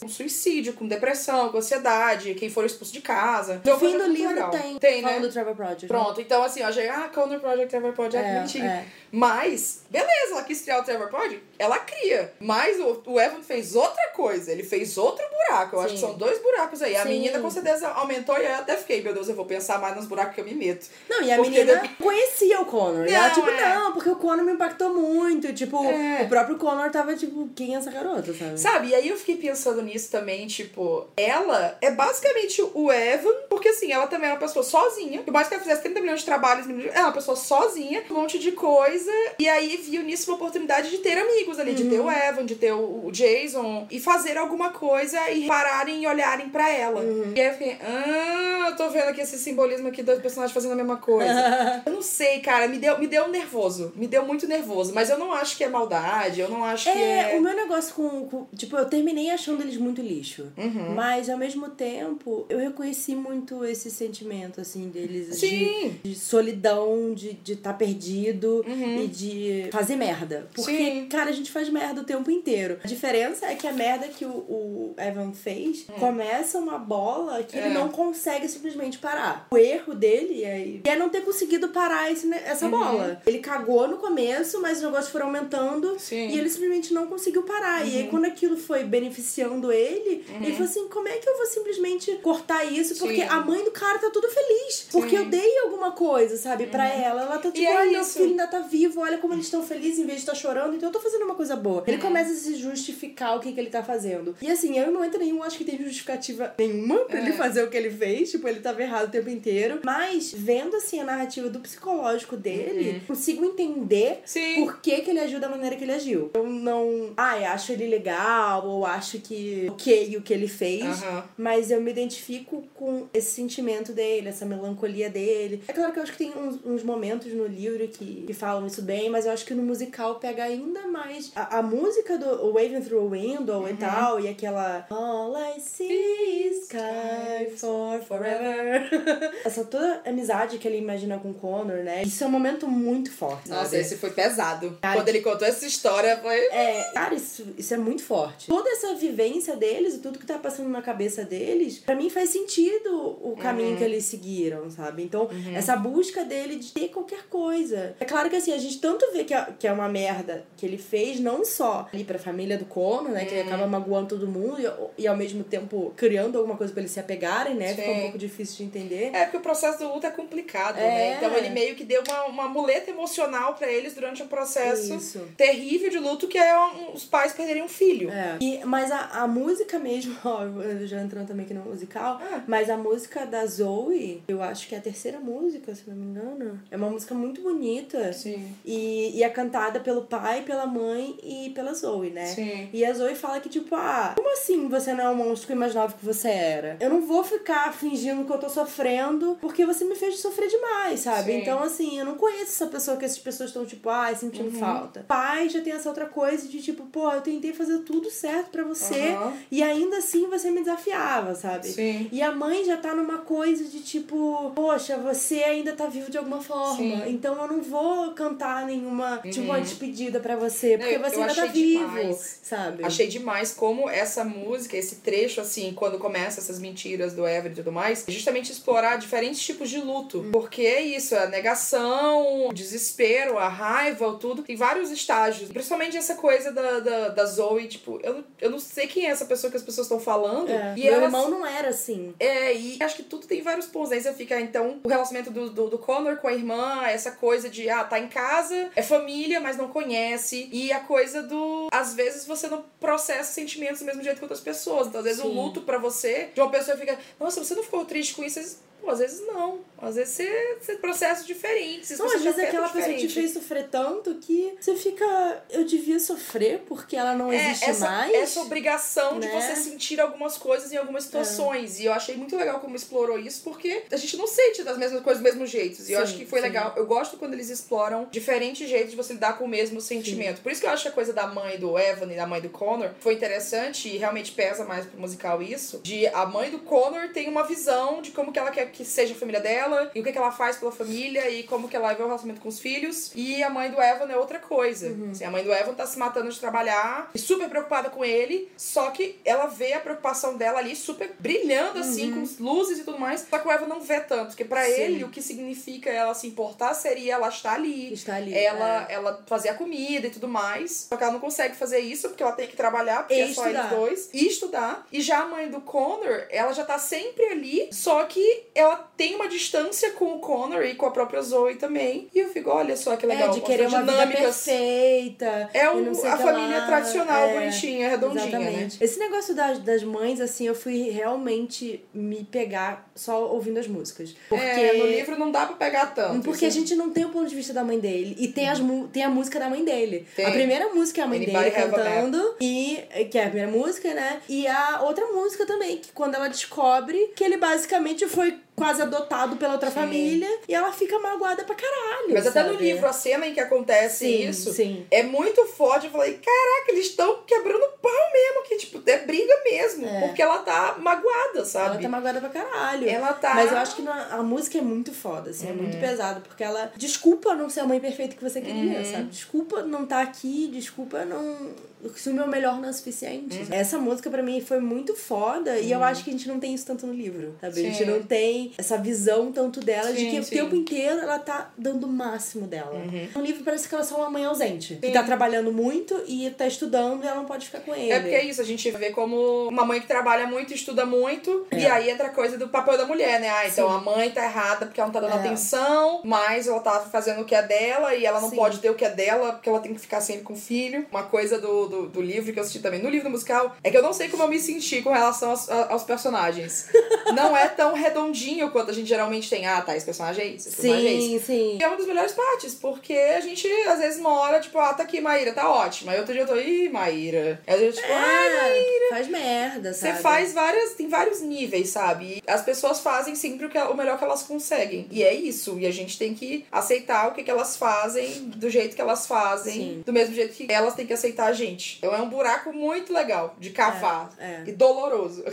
com suicídio, com depressão, com ansiedade, quem for expulso de casa. Então, é No um fim do livro legal. tem, Tem, né? do Trevor Project. né? Pronto, então assim, eu achei, ah, Connor Project, Trevor Project, É, bonitinho. é. Mas, beleza, ela quis criar o Trevor Project, ela cria. Mas o, o Evan fez outra coisa, ele fez outro buraco. Eu acho Sim. que são dois buracos aí. A Sim. menina com certeza aumentou e eu até fiquei, meu Deus, eu vou pensar mais nos buracos que eu me meto. Não, e a Porque menina conhecia o Connor. e ela, Não, tipo, é. não, porque o Connor me impactou muito. Tipo, É. o próprio Connor tava, tipo, quem é essa garota, sabe? Sabe? E aí eu fiquei pensando nisso também, tipo, ela é basicamente o Evan, porque assim, ela também é uma pessoa sozinha. Por mais que ela fizesse 30 milhões de trabalhos, ela é uma pessoa sozinha, um monte de coisa. E aí viu nisso uma oportunidade de ter amigos ali, de ter o Evan, de ter o, Jason, e fazer alguma coisa e pararem e olharem pra ela. E aí eu fiquei, ah, eu tô vendo aqui esse simbolismo aqui, dois personagens fazendo a mesma coisa. eu não sei, cara, me deu, me deu nervoso. Me deu muito nervoso. Mas eu não acho que é maldade, eu não acho que É, é. o meu negócio com, com- Tipo, eu terminei achando eles muito lixo. Uhum. Mas, ao mesmo tempo, eu reconheci muito esse sentimento, assim, deles. de- Sim. De, solidão, de estar de tá perdido e de fazer merda. Porque, Uhum. Sim. cara, a gente faz merda o tempo inteiro. A diferença é que a merda que o, o Evan fez começa uma bola que Hum. É. ele não consegue simplesmente parar. O erro dele é, é não ter conseguido parar esse, essa bola. Ele cagou no começo, mas os negócios foram aumentando Sim. e ele simplesmente não conseguiu parar. E aí, quando aquilo foi beneficiando ele, ele falou assim: como é que eu vou simplesmente cortar isso? Porque Sim. a mãe do cara tá tudo feliz. Porque eu dei alguma coisa, sabe, pra ela. Ela tá tipo, é ai, meu filho ainda tá vivo, olha como eles estão felizes em vez de estar chorando, então eu tô fazendo uma coisa boa. Ele começa a se justificar o que, que ele tá fazendo. E assim, eu em momento nenhum acho que tem justificativa nenhuma pra ele fazer o que ele fez. Tipo, ele tava errado o tempo inteiro. Mas, vendo assim a narrativa do psicológico dele, consigo entender Sim. por que, que ele agiu da maneira que ele agiu. Eu não. Ai, acho ele legal, ou acho que ok o que ele fez. Aham. Mas eu me identifico com esse sentimento dele, essa melancolia dele. É claro que eu acho que tem uns, uns momentos no livro que, que falam isso bem, mas eu acho que no musical pega ainda mais. A, a música do Waving Through a Window e tal, e aquela All I see is sky for forever. essa toda amizade que ele imagina com o Connor, né? Isso é um momento muito forte. Nossa, sabe? esse foi pesado. Cara, Quando ele contou essa história, foi. É, cara, isso, isso é muito forte. Toda essa vivência deles, e tudo que tá passando na cabeça deles, pra mim faz sentido o caminho que eles seguiram, sabe? Então, essa busca dele de ter qualquer coisa. É claro que assim, a gente tanto vê que é, que é uma merda que ele fez, não só ali pra família do Conor, né? Que ele acaba magoando todo mundo, e- e ao mesmo tempo criando alguma coisa pra eles se apegarem, né? Fica um Sim. pouco difícil de entender. É, porque o processo do luto é complicado, É. né? Então ele meio que deu uma, uma muleta emocional pra eles durante um processo Isso. terrível de luto, que é um- os pais perderem um filho. É. E, mas a, a música mesmo, ó, já entrando também aqui no musical, Ah. mas a música da Zoe, eu acho que é a terceira música, se não me engano. É uma música muito bonita. Sim. E, e é cantada pelo pai, pela mãe e pela Zoe, né? Sim. E a Zoe fala que, tipo, ah, como assim você não é o monstro que eu imaginava que você era? Eu não vou ficar fingindo que eu tô sofrendo porque você me fez sofrer demais, sabe? Sim. Então, assim, eu não conheço essa pessoa que essas pessoas estão, tipo, ai, sentindo Uhum. falta. Pai já tem essa outra coisa de, tipo, pô, eu tentei fazer tudo certo pra você Aham. e ainda assim você me desafiava, sabe? Sim. E a mãe já tá numa coisa de tipo, poxa, você ainda tá vivo de alguma forma. Sim. Então eu não vou cantar nenhuma, tipo, uma despedida pra você, porque Uhum. eu- você eu ainda tá vivo, demais. sabe? Achei demais como essa música, esse trecho, assim, quando começa essas mentiras do Ever e tudo mais, é justamente explorar diferentes tipos de luto. Hum. Porque é isso, a negação, o desespero, a raiva, o tudo. Tem vários estágios. Principalmente essa coisa da, da, da Zoe, tipo, eu, eu não sei quem é essa pessoa que as pessoas estão falando. É. E Meu ela irmão não era assim. É, e acho que tudo tem vários pontos. Aí você fica, então, o relacionamento do, do, do Connor com a irmã, essa coisa de, ah, tá em casa, é família, mas não conhece. E a coisa do. Às vezes você não processa sentimentos do mesmo jeito que outras pessoas. Então, às vezes o Sim. luto pra você, de uma pessoa fica, nossa, você não ficou triste com isso? Às vezes, Pô, às vezes não. Às vezes você, você processos diferentes. Não, você às já vezes afeta aquela pessoa te diferente. fez sofrer tanto que você fica. Eu devia sofrer porque ela não É, existe essa, mais. essa obrigação de né? você sentir algumas coisas em algumas situações. E eu achei muito legal como explorou isso, porque a gente não sente das mesmas coisas do mesmo jeito. E eu Sim, acho que foi sim. legal. Eu gosto quando eles exploram diferentes jeitos de você lidar com o mesmo sentimento. Por isso que eu acho que a coisa da mãe do Evan e da mãe do Connor foi interessante e realmente pesa mais pro musical isso. De a mãe do Connor tem uma visão de como que ela quer que seja a família dela e o que, que ela faz pela família e como que ela vê o relacionamento com os filhos. E a mãe do Evan é outra coisa. Uhum. Assim, a mãe do Evan tá se matando de trabalhar e super preocupada com ele, só que ela vê a preocupação dela ali super brilhando, assim, com luzes e tudo mais. Só que o Evan não vê tanto, porque pra Uhum. Sim. ele o que significa ela se importar seria ela estar ali. Está ali. Ela, é. ela fazer a comida e tudo mais. Só que ela não consegue fazer isso porque ela tem que trabalhar, porque E é só eles estudar. dois. E estudar. E já a mãe do Connor, ela já tá sempre ali. Só que ela tem uma distância com o Connor e com a própria Zoe também. E eu fico, olha só que legal. é, de querer uma vida perfeita. É sei a família lá. tradicional, É, bonitinha, redondinha, né? Exatamente. Esse negócio das, das mães, assim, eu fui realmente me pegar só ouvindo as músicas. Porque. É, no livro não dá pra pegar tanto. Porque a Isso- gente não tem o ponto de vista da mãe dele. E tem, as, tem a música da mãe dele. Tem. A primeira música é a mãe Anybody dele a cantando. E, que é a primeira música, né? E a outra música também, que quando ela descobre que ele basicamente foi quase adotado pela outra Sim. família. E ela fica magoada pra caralho. Mas até no sabe? livro, a cena em que acontece Sim, isso sim. é muito forte. Eu falei, caraca, eles estão quebrando pau mesmo, que tipo, é briga mesmo. É. Porque ela tá magoada, Ela sabe? tá magoada pra caralho. Ela tá- Mas eu acho que a música é muito foda, assim, é Uhum. muito pesada, porque ela. Desculpa não ser a mãe perfeita que você queria, Uhum. sabe? Desculpa não estar aqui, desculpa não. Se o meu melhor não é suficiente. Uhum. Essa música pra mim foi muito foda e eu acho que a gente não tem isso tanto no livro, sabe? A gente não tem essa visão tanto dela de Sim, que o sim. tempo inteiro ela tá dando o máximo dela. Uhum. No livro parece que ela é só uma mãe ausente, que Sim. tá trabalhando muito e tá estudando e ela não pode ficar com ele. É porque é isso, a gente vê como uma mãe que trabalha muito, estuda muito, É. e aí entra a coisa do papel da mulher, né? Ah, então a mãe tá errada porque ela não tá dando É. atenção, mas ela tá fazendo o que é dela e ela não pode ter o que é dela porque ela tem que ficar sempre com o filho. Uma coisa do, do, do livro que eu assisti também, no livro musical, é que eu não sei como eu me senti com relação aos, aos personagens. não é tão redondinho quanto a gente geralmente tem. Ah, tá, esse personagem é isso, esse personagem é isso. Sim, sim. E é uma das melhores partes, porque a gente, às vezes, uma hora, tipo, ah, tá aqui, Maíra, tá ótima. Aí outro dia eu tô, ih, Maíra. Aí eu, tipo, ah, É, faz merda, você sabe? faz várias. Tem vários níveis, sabe? E as pessoas fazem sempre o, que, o melhor que elas conseguem. E é isso. E a gente tem que aceitar o que, que elas fazem, do jeito que elas fazem, Sim. do mesmo jeito que elas têm que aceitar a gente. Então é um buraco muito legal de cavar. É, é. E doloroso.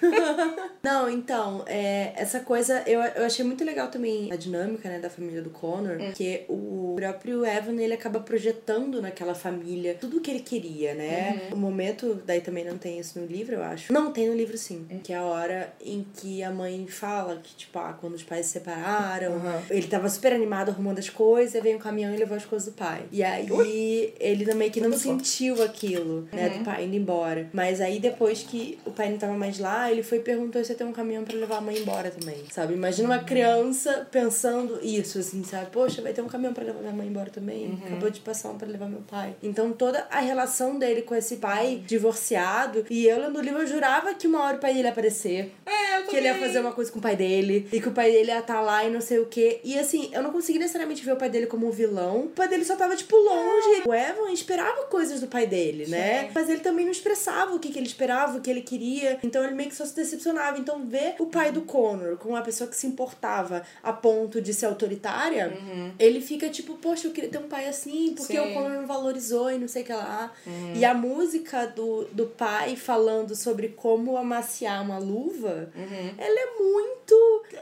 Não, então, é, essa coisa, eu, eu achei muito legal também a dinâmica, né, da família do Connor, Hum. porque o próprio Evan, ele acaba projetando naquela família tudo o que ele queria, né? Uhum. O momento, daí também não tem isso no livro, eu acho. Não, tem no livro sim. Que é a hora em que a mãe fala que, tipo, ah, quando os pais se separaram, Uhum. ele tava super animado arrumando as coisas, veio um caminhão e levou as coisas do pai. E aí ele também que não Muito bom. sentiu aquilo, né, Uhum. do pai indo embora. Mas aí depois que o pai não tava mais lá, ele foi e perguntou se ia ter um caminhão pra levar a mãe embora também, sabe? Imagina uma criança pensando isso, assim, sabe? Poxa, vai ter um caminhão pra levar minha mãe embora também. Uhum. Acabou de passar um pra levar meu pai. Então toda a relação dele com esse pai divorciado, e eu lendo o livro eu jurava que uma hora o pai dele ia aparecer. É, eu Que ele ia também. fazer uma coisa com o pai dele, e que o pai dele ia estar lá e não sei o quê. E assim, eu não consegui necessariamente ver o pai dele como um vilão. O pai dele só tava, tipo, longe. O Evan esperava coisas do pai dele, né? Sim. Mas ele também não expressava o que, que ele esperava, o que ele queria. Então ele meio que só se decepcionava. Então ver o pai do Connor como uma pessoa que se importava a ponto de ser autoritária, ele fica tipo, poxa, eu queria ter um pai assim, porque Sim. o Connor não valorizou e não sei o que lá. E a música do, do pai falando sobre como amaciar uma luva, ela é muito.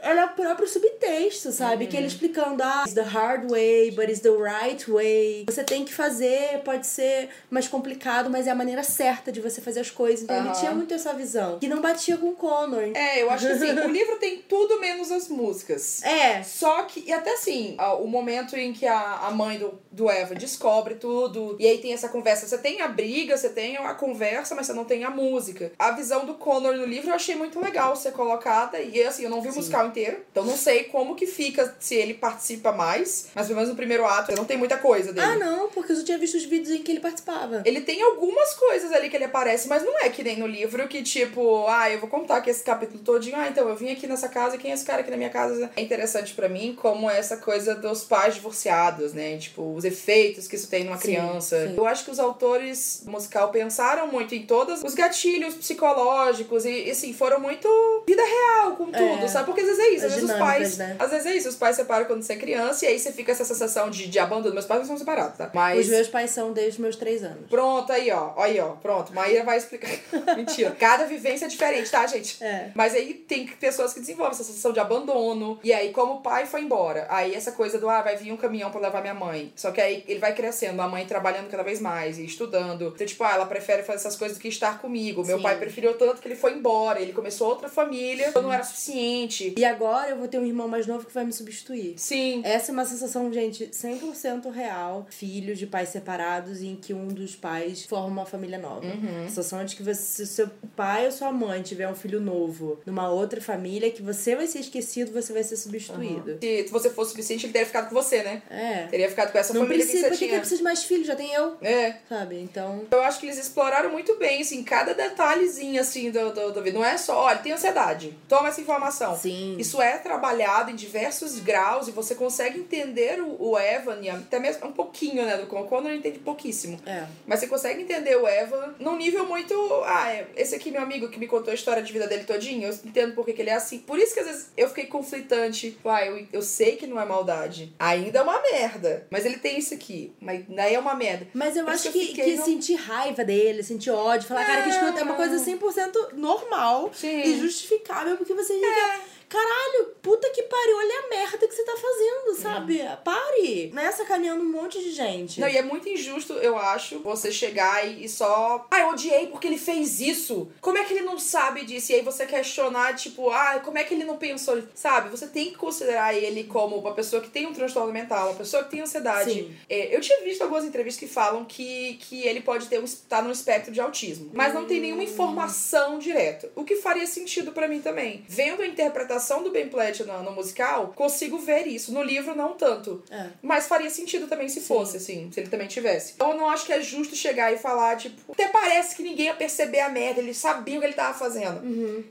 Ela é o próprio subtexto, sabe? Que ele explicando, ah, it's the hard way, but it's the right way. Você tem que fazer, pode ser mais complicado, mas é a maneira certa de você fazer as coisas. Então ele Aham. tinha muito essa visão. Que não batia com o Connor. É, eu acho que assim, o livro tem tudo menos as músicas. É. Só que, e até assim, o momento em que a, a mãe do, do Eva descobre tudo, e aí tem essa conversa. Você tem a briga, você tem a conversa, mas você não tem a música. A visão do Connor no livro eu achei muito legal ser colocada, e assim, eu não vi o musical inteiro, então não sei como que fica se ele participa mais, mas pelo menos no primeiro ato não tem muita coisa dele. Ah, não, porque eu só tinha visto os vídeos em que ele participava. Ele tem algumas coisas ali que ele aparece, mas não é que nem no livro que, tipo, ah, eu vou contar aqui esse capítulo todinho. Ah, então eu vim aqui nessa casa, quem é esse cara aqui na minha casa? É interessante pra mim como essa coisa dos pais divorciados, né? Tipo, os efeitos que isso tem numa Sim, criança. sim. Eu acho que os autores do musical pensaram muito em todos os gatilhos psicológicos e, e, assim, foram muito vida real com tudo, É. sabe? Porque às vezes é isso, às vezes os pais. né? Às vezes é isso, os pais separam quando você é criança e aí você fica essa sensação de, de abandono. Meus pais não são separados, tá? Mas. Os meus pais são desde os meus três anos. Pronto, aí, ó. Aí, ó. Pronto. Maíra vai explicar. Mentira. Cada vivência é diferente, tá, gente? É. Mas aí tem pessoas que desenvolvem essa sensação de abandono. E aí, como o pai foi embora, aí essa coisa do, ah, vai vir um caminhão pra levar minha mãe. Só que aí ele vai crescendo, a mãe trabalhando cada vez mais e estudando. Então, tipo, ah, ela prefere fazer essas coisas do que estar comigo. Meu Sim. pai preferiu tanto que ele foi embora. Ele começou outra família. Eu não era suficiente. E agora eu vou ter um irmão mais novo que vai me substituir. Sim. Essa é uma sensação, gente, 100% real. Filhos de pais separados em que um dos pais forma uma família nova. Uhum. A sensação de que você, se o seu pai ou sua mãe tiver um filho novo numa outra família, que você vai ser esquecido, você vai ser substituído. Se você fosse suficiente, ele teria ficado com você, né? É. Teria ficado com essa Não família precisa, que por você tinha. eu preciso de mais filhos? Já tem eu. É. Sabe? Então. Eu acho que eles exploraram muito bem, assim, cada detalhezinho, assim, do vida. Não é só, olha, tem ansiedade, toma essa informação. Sim. Isso é trabalhado em diversos graus e você consegue entender o, o Evan, e até mesmo um pouquinho, né, do Conor, eu entende pouquíssimo. É. Mas você consegue entender o Evan num nível muito. Ah, é, esse aqui, meu amigo, que me contou a história de vida dele todinho, eu entendo por que ele é assim. Por isso que às vezes eu fiquei conflitante. Uai, eu, eu sei que não é maldade. Ainda é uma merda. Mas ele tem isso aqui. Mas daí é uma merda. Mas eu Por acho que que, eu que no- sentir raiva dele, sentir ódio, falar, cara, que escuta é uma coisa 100% normal Sim. e justificável, porque você fica. Caralho, puta que pariu, olha a merda que você tá fazendo, sabe? Pare! Não é sacaneando um monte de gente. Não, e é muito injusto, eu acho, você chegar e, só. Ah, eu odiei porque ele fez isso. Como é que ele não sabe disso? E aí você questionar, tipo, ah, como é que ele não pensou? Sabe? Você tem que considerar ele como uma pessoa que tem um transtorno mental, uma pessoa que tem ansiedade. É, eu tinha visto algumas entrevistas que falam que, que ele pode ter um, tá no espectro de autismo. Mas não tem nenhuma informação direta. O que faria sentido pra mim também. Vendo a interpretação do Ben Platt no, no musical, consigo ver isso. No livro, não tanto. É. Mas faria sentido também se fosse, assim, se ele também tivesse. Então eu não acho que é justo chegar e falar, tipo, até parece que ninguém ia perceber a merda, ele sabia o que ele tava fazendo.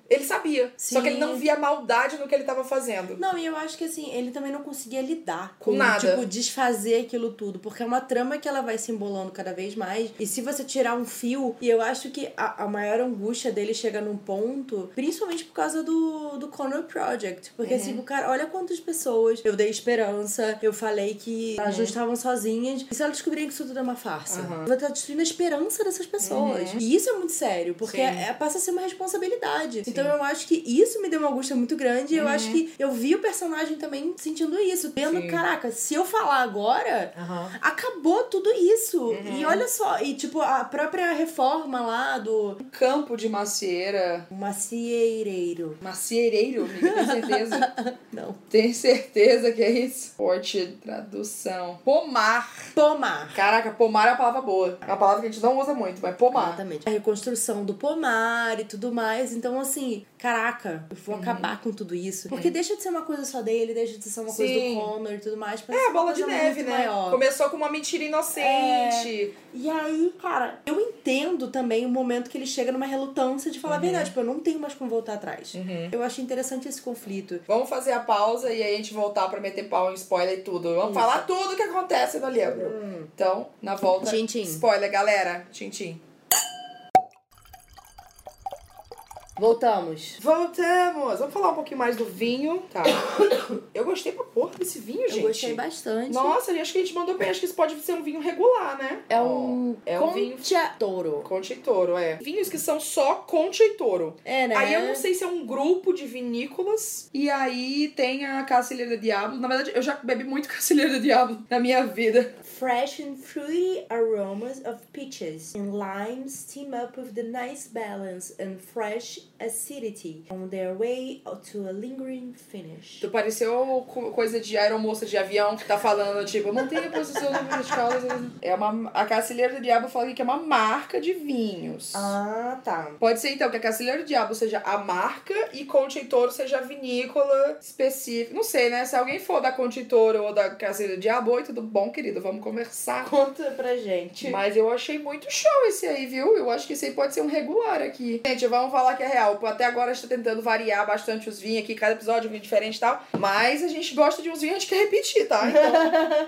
Ele sabia. Só que ele Sim. não via maldade no que ele tava fazendo. Não, e eu acho que assim, ele também não conseguia lidar Com nada. tipo, desfazer aquilo tudo. Porque é uma trama que ela vai se embolando cada vez mais. E se você tirar um fio, e eu acho que a, a maior angústia dele chega num ponto, principalmente por causa do, do Connor project. Porque, assim, o cara, olha quantas pessoas eu dei esperança, eu falei que elas não estavam sozinhas. E se elas descobrirem que isso tudo é uma farsa? Uhum. Vai estar destruindo a esperança dessas pessoas. E isso é muito sério, porque Sim. é, passa a ser uma responsabilidade. Então eu acho que isso me deu uma angústia muito grande. E eu acho que eu vi o personagem também sentindo isso. Vendo, Sim. caraca, se eu falar agora, acabou tudo isso. Uhum. E olha só, e tipo, a própria reforma lá do Campo de macieira. macieireiro. Maciereiro, amiga, tem certeza? Não. tem certeza que é isso? Forte tradução. Pomar. Pomar. Caraca, pomar é uma palavra boa. É uma palavra que a gente não usa muito, mas pomar. Exatamente. A reconstrução do pomar e tudo mais. Então, assim, caraca, eu Uhum. vou acabar com tudo isso. Porque deixa de ser uma coisa só dele, deixa de ser uma coisa Sim. do Connor e tudo mais. É, bola de coisa neve, né? Maior. Começou com uma mentira inocente. E aí, cara, eu entendo também o momento que ele chega numa relutância de falar a verdade. Tipo, eu não tenho mais como voltar atrás. Uhum. Eu acho interessante esse conflito. Vamos fazer a pausa e aí a gente voltar pra meter pau em spoiler e tudo. Vamos Isso. falar tudo o que acontece no livro. Então, na volta. Tchim, tchim. Spoiler, galera. Tchim, tchim. Voltamos. Voltamos! Vamos falar um pouquinho mais do vinho. Tá. Eu gostei pra porra desse vinho, gente. Eu gostei bastante. Nossa, acho que a gente mandou bem. Acho que isso pode ser um vinho regular, né? É um É um vinho Concha Toro. Concha e Toro, é. Vinhos que são só Concha e Toro. É, né? Aí eu não sei se é um grupo de vinícolas. E aí tem a Cacilheira do Diabo. Na verdade, eu já bebi muito Cacilheira do Diabo na minha vida. Fresh and fruity aromas of peaches and limes team up with the nice balance and fresh acidity on their way to a lingering finish. Tu pareceu co- coisa de aeromoça de avião que tá falando, tipo, mantenha a posição no vertical. É uma. A Cacilheira do Diabo fala que é uma marca de vinhos. Ah, tá. Pode ser então que a Cacilheira do Diabo seja a marca e Conte Toro seja a vinícola específica. Não sei, né? Se alguém for da Conte Toro ou da Cacilheira do Diabo, oi, tudo bom, querido? Vamos conversar. Conta pra gente. Mas eu achei muito show esse aí, viu? Eu acho que esse aí pode ser um regular aqui. Gente, vamos falar que é real. Até agora a gente tá tentando variar bastante os vinhos aqui, cada episódio um vinho diferente e tal. Mas a gente gosta de uns vinhos, a gente quer repetir, tá?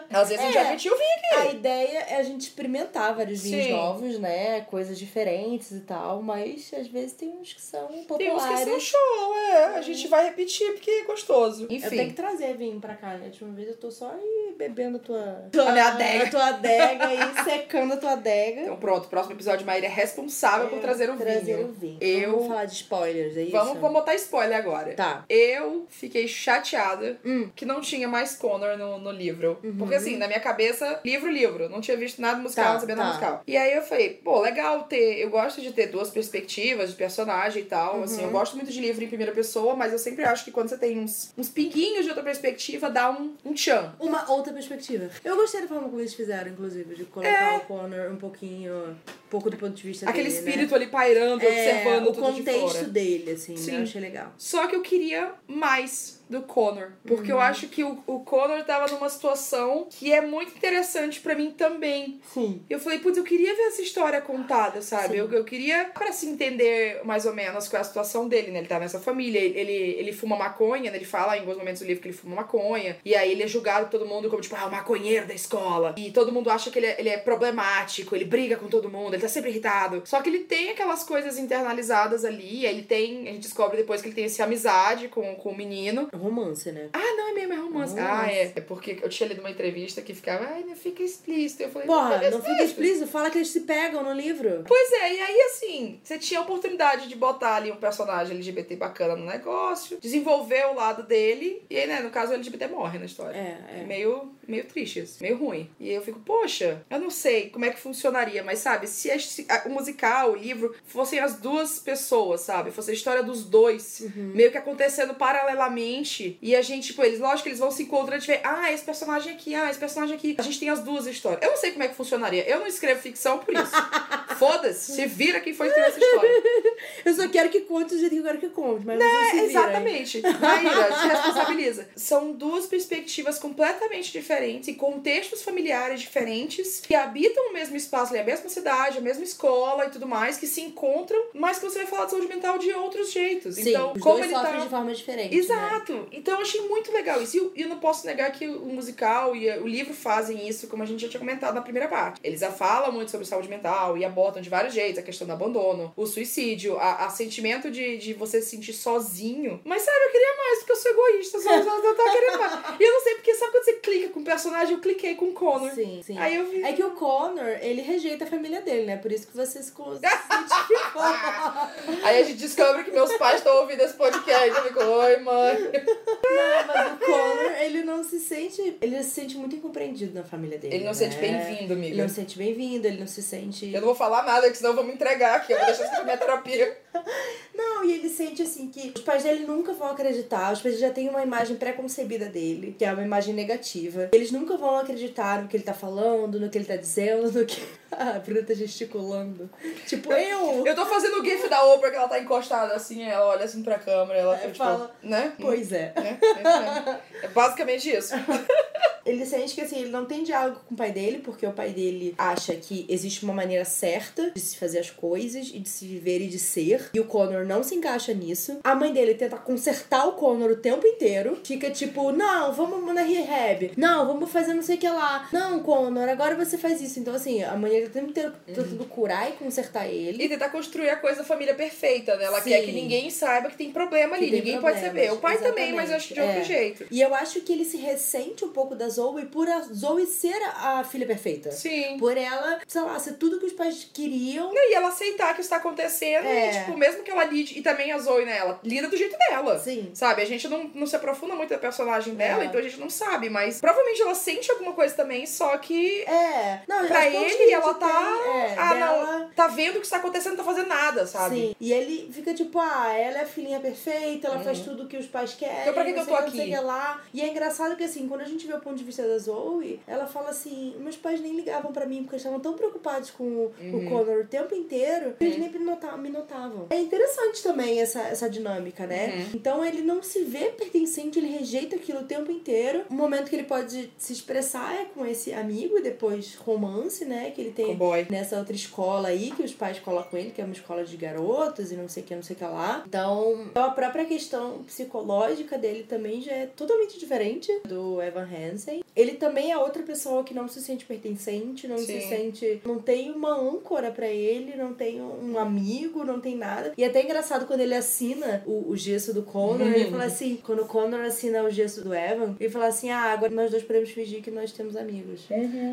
Então, às vezes a gente É. já repetiu o vinho aqui. A ideia é a gente experimentar vários vinhos Sim. novos, né? Coisas diferentes e tal, mas às vezes tem uns que são Tem uns populares. que são show, é. A gente vai repetir porque é gostoso. Eu tenho Enfim. que trazer vinho pra cá, né? A última vez eu tô só aí bebendo a tua... A minha adega. A tua adega e secando a tua adega. Então pronto, próximo episódio, Maíra é responsável por trazer o trazer vinho. o vinho. Eu- Vamos falar de spoilers, é isso? Vamos, vamos botar spoiler agora. Tá. Eu fiquei chateada Hum. que não tinha mais Connor no, no livro. Porque assim, na minha cabeça, livro, livro. Não tinha visto nada musical, Tá, não sabia nada tá. musical. E aí eu falei, pô, legal ter. Eu gosto de ter duas perspectivas de personagem e tal. Uhum. Assim, eu gosto muito de livro em primeira pessoa, mas eu sempre acho que quando você tem uns, uns pinguinhos de outra perspectiva, dá um, um tchan. Uma outra perspectiva. Eu gostei da forma como eles fizeram, inclusive, de colocar o Connor um pouquinho, um pouco do ponto de vista É. Aquele dele, espírito né? ali pairando, É, observando o de contexto fora. dele, assim, né? Sim. Eu achei legal. Só que eu queria mais do Connor. Porque Uhum. eu acho que o, o Connor tava numa situação que é muito interessante pra mim também. Sim. Eu falei, putz, eu queria ver essa história contada, sabe? Sim. Eu, eu queria pra se entender mais ou menos qual é a situação dele, né? Ele tá nessa família, ele, ele, fuma maconha, né? Ele fala em alguns momentos do livro que ele fuma maconha. E aí ele é julgado por todo mundo como, tipo, ah, o maconheiro da escola. E todo mundo acha que ele é, ele é problemático, ele briga com todo mundo, ele tá sempre irritado. Só que ele tem aquelas coisas internalizadas ali, ele tem, a gente descobre depois que ele tem essa amizade com, com o menino. Romance, né? Ah, não, é mesmo, é romance. Romance. Ah, é. É porque eu tinha lido uma entrevista que ficava, ai, não fica explícito. Eu falei, Porra, fica não fica explícito, fala que eles se pegam no livro. Pois é, e aí assim, você tinha a oportunidade de botar ali um personagem LGBT bacana no negócio, desenvolver o lado dele, e aí, né, no caso o LGBT morre na história. É, é. Meio, meio triste, assim, meio ruim. E aí eu fico, poxa, eu não sei como é que funcionaria, mas sabe, se, a- se a- o musical, o livro, fossem as duas pessoas, sabe? Fosse a história dos dois, Uhum. meio que acontecendo paralelamente, e a gente, tipo, eles, lógico que eles vão se encontrando e ver, ah, esse personagem aqui, ah, esse personagem aqui. A gente tem as duas histórias. Eu não sei como é que funcionaria. Eu não escrevo ficção por isso. Foda-se, se vira quem foi escrever essa história. Eu só quero que conte do jeito que eu quero que conte, mas se É, viram, hein? exatamente. Maíra, se responsabiliza. São duas perspectivas completamente diferentes e contextos familiares diferentes que habitam o mesmo espaço, ali, a mesma cidade, a mesma escola e tudo mais, que se encontram, mas que você vai falar de saúde mental de outros jeitos. Sim, então, como dois ele tá. de forma diferente. Né? Exato. Então eu achei muito legal isso. E eu, eu não posso negar que o musical e o livro fazem isso, como a gente já tinha comentado na primeira parte. Eles já falam muito sobre saúde mental e abordam de vários jeitos a questão do abandono, o suicídio, a, a sentimento de, de você se sentir sozinho. Mas sabe, eu queria mais, porque eu sou egoísta, só, eu tava querendo mais. E eu não sei porque, sabe quando você clica com o personagem? Eu cliquei com o Connor. Sim, sim. Aí eu vi. É que o Connor, ele rejeita a família dele, né? Por isso que você se. Aí a gente descobre que meus pais estão ouvindo esse podcast. Eu fico, oi, mãe. Não, mas o Connor, ele não se sente. Ele se sente muito incompreendido na família dele. Ele não né? se sente bem-vindo, Ele amiga. não se sente bem-vindo, ele não se sente. Eu não vou falar nada, que senão eu vou me entregar aqui. Eu vou deixar isso pra minha terapia. Não, e ele sente assim que os pais dele nunca vão acreditar. Os pais já têm uma imagem pré-concebida dele, que é uma imagem negativa. Eles nunca vão acreditar no que ele tá falando, no que ele tá dizendo, no que. A Bruna tá gesticulando. Tipo, eu! Eu tô fazendo o gif da Oprah que ela tá encostada assim, ela olha assim pra câmera, ela fica, tipo, fala, né? Pois é. É, é, é basicamente isso. Ele sente que assim, ele não tem diálogo com o pai dele, porque o pai dele acha que existe uma maneira certa de se fazer as coisas e de se viver e de ser. E o Connor não se encaixa nisso. A mãe dele tenta consertar o Connor o tempo inteiro. Fica tipo, não, vamos na rehab. Não, vamos fazer não sei o que lá. Não, Connor, agora você faz isso. Então, assim, a mãe dele o tempo inteiro tentando curar e consertar ele. E tentar construir a coisa da família perfeita, né? Ela Sim. quer que ninguém saiba que tem problema ali. Tem ninguém pode problemas, saber. O pai também, mas eu acho que de outro exatamente. jeito. E eu acho que ele se ressente um pouco da Zoe por a Zoe ser a filha perfeita. Sim. Por ela, sei lá, ser tudo que os pais queriam. E ela aceitar que isso tá acontecendo É. e, tipo, mesmo que ela lide, e também a Zoe, né? Ela lida do jeito dela. Sim. Sabe? A gente não, não se aprofunda muito na personagem dela, É. então a gente não sabe, mas provavelmente ela sente alguma coisa também, só que É. Não, pra que ele ela tá. tem, é, ah, dela- não. Tá vendo o que está acontecendo, não tá fazendo nada, sabe? Sim. E ele fica tipo, ah, ela é a filhinha perfeita, ela faz tudo que os pais querem. Então pra que que eu tô aqui? lá. E é engraçado que assim, quando a gente vê o ponto de vista da Zoe, ela fala assim, meus pais nem ligavam pra mim porque estavam tão preocupados com o, Uhum. o Connor o tempo inteiro, que eles nem me notavam, me notavam. É interessante também essa, essa dinâmica, né? Uhum. Então ele não se vê pertencente, ele rejeita aquilo o tempo inteiro. O momento que ele pode se expressar é com esse amigo e depois romance, né? Que ele tem nessa outra escola aí que os pais colocam ele, que é uma escola de garotos e não sei o que, não sei o que lá. Então, então a própria questão psicológica dele também já é totalmente diferente do Evan Hansen. Ele também é outra pessoa que não se sente pertencente, não se Sim. sente. não tem uma âncora pra ele, não tem um amigo, não tem nada. E é até engraçado quando ele assina o, o gesso do Connor, ele fala assim: quando o Connor assina o gesso do Evan, ele fala assim: ah, agora nós dois podemos fingir que nós temos amigos.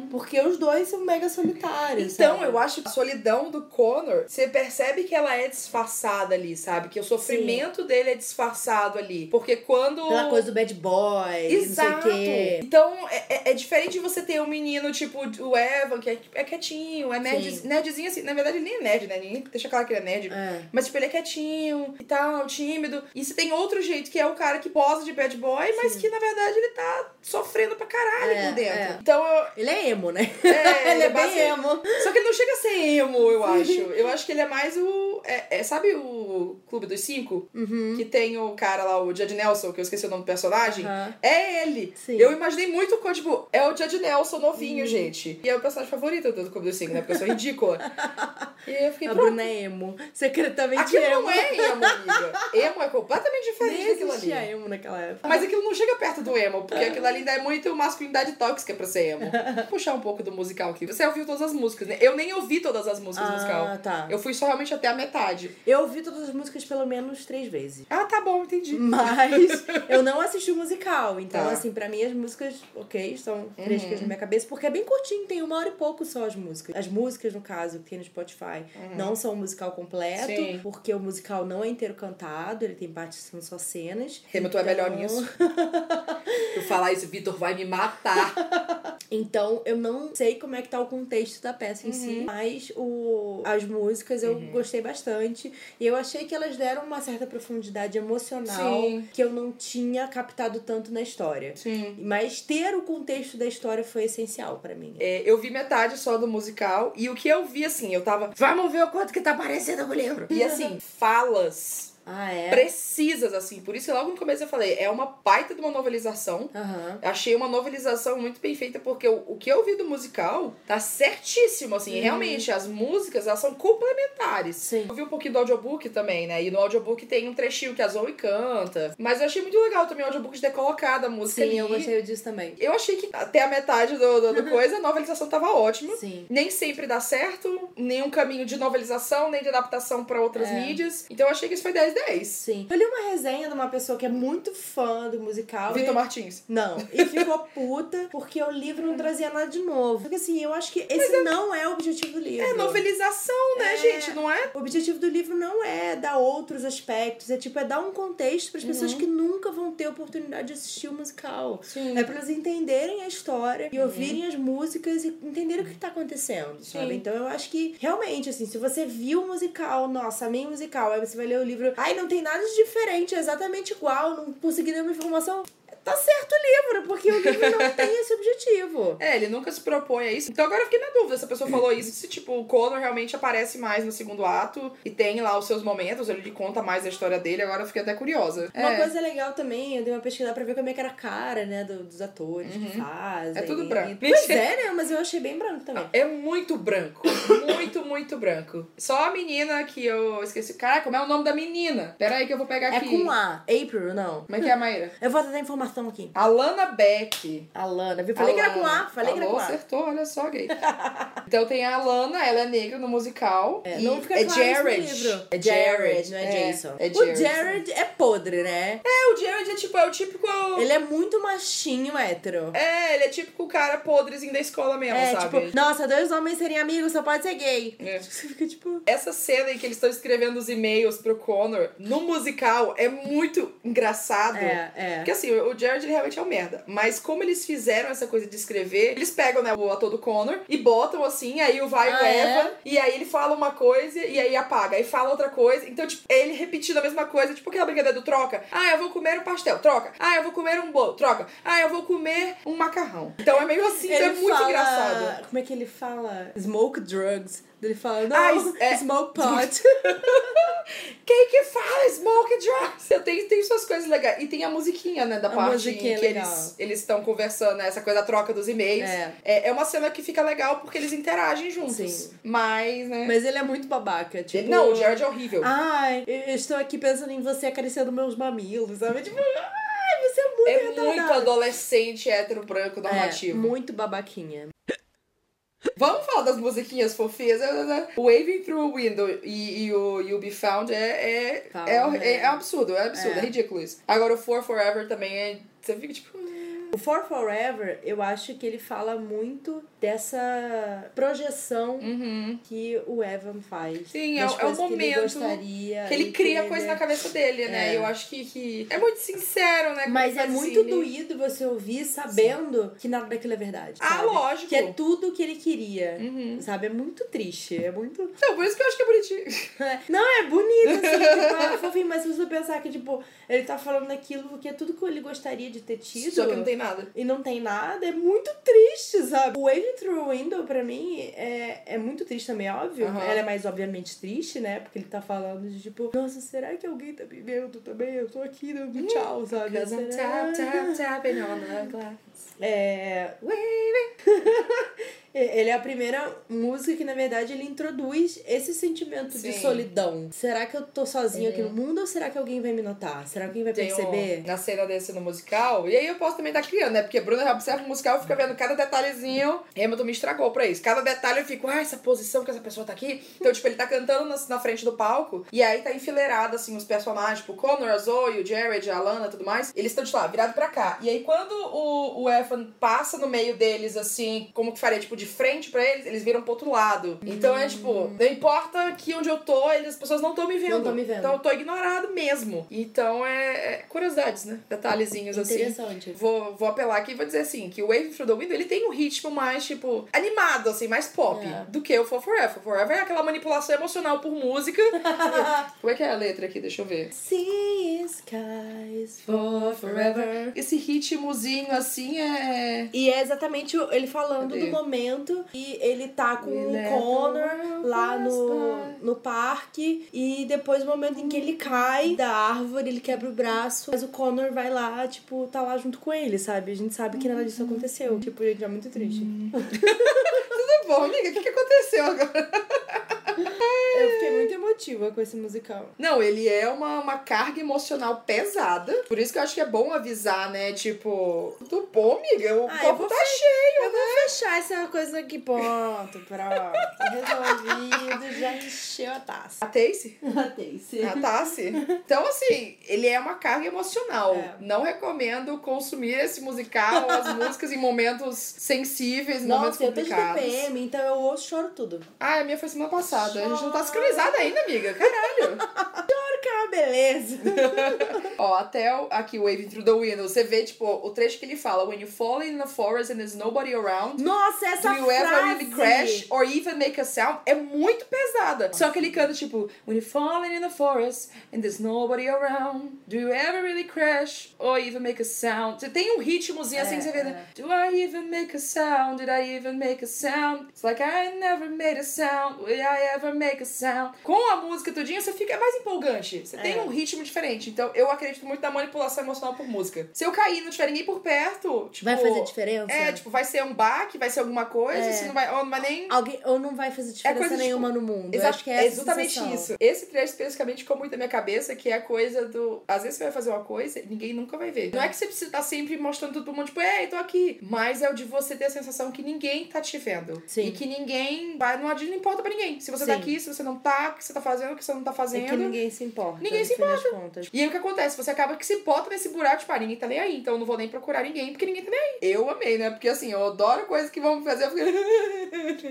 Porque os dois são mega solitários. Então, sabe? eu acho que a solidão do Connor, você percebe que ela é disfarçada ali, sabe? Que o sofrimento dele é disfarçado ali. Porque quando. Aquela coisa do bad boy, Exato. não sei o quê. Então, é, é- é diferente de você ter um menino tipo o Evan, que é, é quietinho, é nerd, Sim. nerdzinho assim. Na verdade, ele nem é nerd, né? Ninguém deixa claro que ele é nerd. É. Mas, tipo, ele é quietinho e tal, tímido. E você tem outro jeito, que é o cara que posa de bad boy, mas que, na verdade, ele tá sofrendo pra caralho É, por dentro. é. Então, eu, Ele é emo, né? É, ele é bem emo. Só que ele não chega a ser emo, eu acho. Eu acho que ele é mais o. É, é- sabe o Clube dos Cinco? Uhum. Que tem o cara lá, o Judge Nelson, que eu esqueci o nome do personagem. Aham. É ele. Sim. Eu imaginei muito com, tipo, é o Judge Nelson novinho, gente. E é o personagem favorito do Clube dos Cinco, né? Porque eu sou ridícula. e eu fiquei, A pronto. Bruna é emo. Secretamente Aquilo emo. não é emo, amiga. Emo é completamente diferente Nem daquilo ali. emo naquela época. Mas aquilo não chega perto do emo, porque aquilo ali ainda é muito masculinidade tóxica pra ser emo. Vou puxar um pouco do musical aqui. Você ouviu todas as músicas, né? Eu nem ouvi todas as músicas do musical. Ah, tá. Eu fui só realmente até a metade. Eu ouvi todas as músicas pelo menos três vezes. Ah, tá bom, entendi. Mas eu não assisti o musical. Então, Tá. assim, pra mim as músicas, ok, estão frescas na minha cabeça, porque é bem curtinho, tem uma hora e pouco só as músicas. As músicas, no caso, que tem no Spotify, não são o musical completo, Sim. porque o musical não é inteiro cantado, ele tem partes que são só cenas. Hamilton é melhor Então- nisso. Eu falar isso, Vitor vai me matar. Então, eu não sei como é que tá o contexto da peça em si, mas o, as músicas eu gostei bastante. E eu achei que elas deram uma certa profundidade emocional Sim. que eu não tinha captado tanto na história. Sim. Mas ter o contexto da história foi essencial pra mim. É, eu vi metade só do musical e o que eu vi, assim, eu tava. Vamos ver o quanto que tá parecendo o livro. E assim, falas Ah, é? precisas, assim. Por isso que logo no começo eu falei, é uma baita de uma novelização. Aham. Achei uma novelização muito bem feita, porque o, o que eu vi do musical tá certíssimo, assim. Realmente, as músicas, elas são complementares. Sim. Eu vi um pouquinho do audiobook também, né? E no audiobook tem um trechinho que a Zoe canta. Mas eu achei muito legal também o audiobook de ter colocado a música Sim, ali. eu gostei disso também. Eu achei que até a metade do, do, do coisa, a novelização tava ótima. Sim. Nem sempre dá certo, nenhum caminho de novelização, nem de adaptação pra outras É. mídias. Então eu achei que isso foi 10-10. Sim. Eu li uma resenha de uma pessoa que é muito fã do musical. Vitor e... Martins. Não, e ficou puta porque o livro não trazia nada de novo. Porque assim, eu acho que esse não é o objetivo do livro. É novelização, né, É. gente? Não é? O objetivo do livro não é dar outros aspectos, é tipo, é dar um contexto para as pessoas que nunca vão ter oportunidade de assistir o musical. Sim. É para elas entenderem a história e ouvirem as músicas e entenderem o que tá acontecendo, sabe? Sim. Então eu acho que realmente, assim, se você viu o musical, nossa, amei musical, aí você vai ler o livro, ai, não tem nada de diferente, é exatamente igual, não consegui nenhuma informação. Tá certo o livro, porque o livro não tem esse objetivo. É, ele nunca se propõe a isso. Então agora eu fiquei na dúvida se a pessoa falou isso, se tipo, o Connor realmente aparece mais no segundo ato e tem lá os seus momentos, ele conta mais a história dele, agora eu fiquei até curiosa. Uma é. coisa legal também, eu dei uma pesquisada pra ver como é que era a cara, né, do- dos atores que fazem. É tudo branco. Pois é, né, mas eu achei bem branco também. É muito branco. Muito, muito branco. Só a menina que eu esqueci. Caraca, como é o nome da menina? Pera aí que eu vou pegar É aqui. com A. April, não. Como é que é a Maíra? Eu vou dar informação aqui. Alana Beck. Alana, viu? Falei que era com A, Alana. falei que era com A. acertou, olha só, gay. então tem a Alana, ela é negra no musical. É, e não fica é claro Jared. livro. É Jared, não é, Jason. É o Jared. Jared é podre, né? É, o Jared é tipo, é o típico. Ele é muito machinho hétero. É, ele é típico o cara podrezinho da escola mesmo, É, sabe? tipo, nossa, dois homens serem amigos só pode ser gay. É. Você fica tipo. Essa cena em que eles estão escrevendo os e-mails pro Connor no musical é muito engraçado. É, é. Porque assim, o Jared ele realmente é um merda. Mas como eles fizeram essa coisa de escrever, eles pegam, né, o ator do Connor e botam assim, aí o vai o Ah, é? Evan, e aí ele fala uma coisa e aí apaga, aí fala outra coisa. Então, tipo, é ele repetindo a mesma coisa, tipo aquela brincadeira do troca. Ah, eu vou comer um pastel, troca. Ah, eu vou comer um bolo, troca. Ah, eu vou comer um macarrão. Então é meio assim, então é muito fala- engraçado. Como é que ele fala? Smoke drugs. Ele fala, não, Ah, é- smoke pot. Quem que fala Smoke Drugs? Eu tenho, tem suas coisas legais. E tem a musiquinha, né, da A parte é que legal. eles estão conversando, né, essa coisa da troca dos e-mails. É. É, é uma cena que fica legal porque eles interagem juntos. Sim. Mas, né... Mas ele é muito babaca, tipo... Não, o Jared é horrível. Ai, eu estou aqui pensando em você acariciando meus mamilos, sabe? Tipo, ai, você é muito é retardado. muito adolescente hétero branco É, normativo. muito babaquinha. Vamos falar das musiquinhas fofinhas. Waving Through a Window e, e o You'll Be Found é, é, Found, é, né? é, é absurdo, é absurdo, é. É. ridículo isso. Agora o For Forever também é. Você fica tipo. O For Forever, eu acho que ele fala muito dessa projeção Uhum. que o Evan faz. Sim, é o- é o coisas que ele momento Que ele cria ele- coisa na cabeça dele, né? É. Eu acho que, que é muito sincero, né? Mas é faz muito assim, ele- doído você ouvir sabendo que nada daquilo é verdade. Ah, sabe? lógico. Que é tudo que ele queria. Uhum. Sabe? É muito triste. É muito. Então, por isso que eu acho que é bonitinho. Não, é bonito, assim, tipo, é fofinho, mas se você pensar que, tipo, ele tá falando aquilo porque é tudo que ele gostaria de ter tido. Só que não tem nada. E não tem nada, é muito triste, sabe? O Waving Through Window, pra mim, é, é muito triste também, óbvio. Aham. Ela é mais obviamente triste, né? Porque ele tá falando de tipo, nossa, será que alguém tá me vendo também? Eu tô aqui dando tchau, sabe? Será? tap, tap, tapping on the glass. É. Ele é a primeira música que, na verdade, ele introduz esse sentimento de Sim. Uhum. solidão. Será que eu tô sozinho aqui no mundo ou será que alguém vai me notar? Será que alguém vai Tem um- perceber? na cena desse no musical. E aí eu posso também estar criando, né? Porque Bruna já observa o musical e fica vendo cada detalhezinho. Hamilton me estragou pra isso. Cada detalhe eu fico, ah, essa posição que essa pessoa tá aqui. Então, tipo, ele tá cantando na, na frente do palco. E aí tá enfileirado, assim, os personagens, tipo, o Connor, a Zoe, o Jared, a Alana tudo mais. Eles estão, tipo, lá, virado pra cá. E aí quando o, o Evan passa no meio deles, assim, como que faria, tipo, de frente pra eles, eles viram pro outro lado. Então é, tipo, não importa que onde eu tô, eles, as pessoas não estão me vendo. Não me vendo. Então eu tô ignorado mesmo. Então é, é curiosidades, né? Detalhezinhos, assim. Interessante. Vou, vou apelar aqui e vou dizer assim, que o Wave Through the Window, ele tem um ritmo mais, tipo, animado, assim, mais pop, É. do que o For Forever. For Forever é aquela manipulação emocional por música. Como é que é a letra aqui? Deixa eu ver. Sea skies for forever. Esse ritmozinho, assim, é... E é exatamente ele falando Cadê? do momento e ele tá com o let Connor lá no, no parque e depois o momento em que ele cai da árvore, ele quebra o braço, mas o Connor vai lá, tipo, tá lá junto com ele, sabe? A gente sabe que nada disso aconteceu. Tipo, gente, é muito triste. Tudo bom, amiga? O que, que aconteceu agora? Emotiva com esse musical. Não, ele é uma, uma carga emocional pesada. Por isso que eu acho que é bom avisar, né? Tipo, tudo bom, amiga? O Ah, copo tá fe- cheio. Eu vou fechar essa coisa aqui, ponto. Pronto. Resolvido, já encheu a taça. A Tace? Matei-se. A Tassi. Então, assim, ele é uma carga emocional. É. Não recomendo consumir esse musical, as músicas em momentos sensíveis, em momentos Nossa, eu tô de complicados. TPM, então eu ouço choro tudo. Ah, a minha foi semana passada. A gente não tá sincronizada ainda, amiga. Caralho. Choro que é uma beleza. Ó, até o- aqui o Waving Through the Window, você vê, tipo, o trecho que ele fala: When you fall in the forest and there's nobody around. Nossa, essa Do you frase. ever really crash or even make a sound? É muito pesada. Só que ele canta tipo When you're falling in the forest and there's nobody around. Do you ever really crash or even make a sound? Você tem um ritmozinho assim É, que você vê. é. né? Do I even make a sound? Did I even make a sound? It's like I never made a sound. Will I ever make a sound? Com a música tudinho, você fica mais empolgante. Você tem É. um ritmo diferente. Então eu acredito muito na manipulação emocional por música. Se eu cair e não tiver ninguém por perto, tipo. Vai fazer diferença? É, tipo, vai ser um baque, vai ser alguma coisa, É. se não vai, ou não vai nem. Alguém, ou não vai fazer diferença coisa, tipo, nenhuma no mundo. Eu Exa- acho que é essa exatamente sensação. isso. Esse trecho especificamente ficou muito na minha cabeça, que é a coisa do. Às vezes você vai fazer uma coisa e ninguém nunca vai ver. Não é que você precisa estar sempre mostrando tudo pro mundo, tipo, ei, tô aqui. Mas é o de você ter a sensação que ninguém tá te vendo. Sim. E que ninguém vai. Não, não importa pra ninguém. Se você tá Sim. aqui, se você não tá, que você tá fazendo, o que você não tá É fazendo. que ninguém se importa. Ninguém se contas. E aí o que acontece? Você acaba que se bota nesse buraco, tipo, ah, ninguém tá nem aí, então eu não vou nem procurar ninguém, porque ninguém tá nem aí. Eu amei, né? Porque assim, eu adoro coisas que vão me fazer. Eu fico...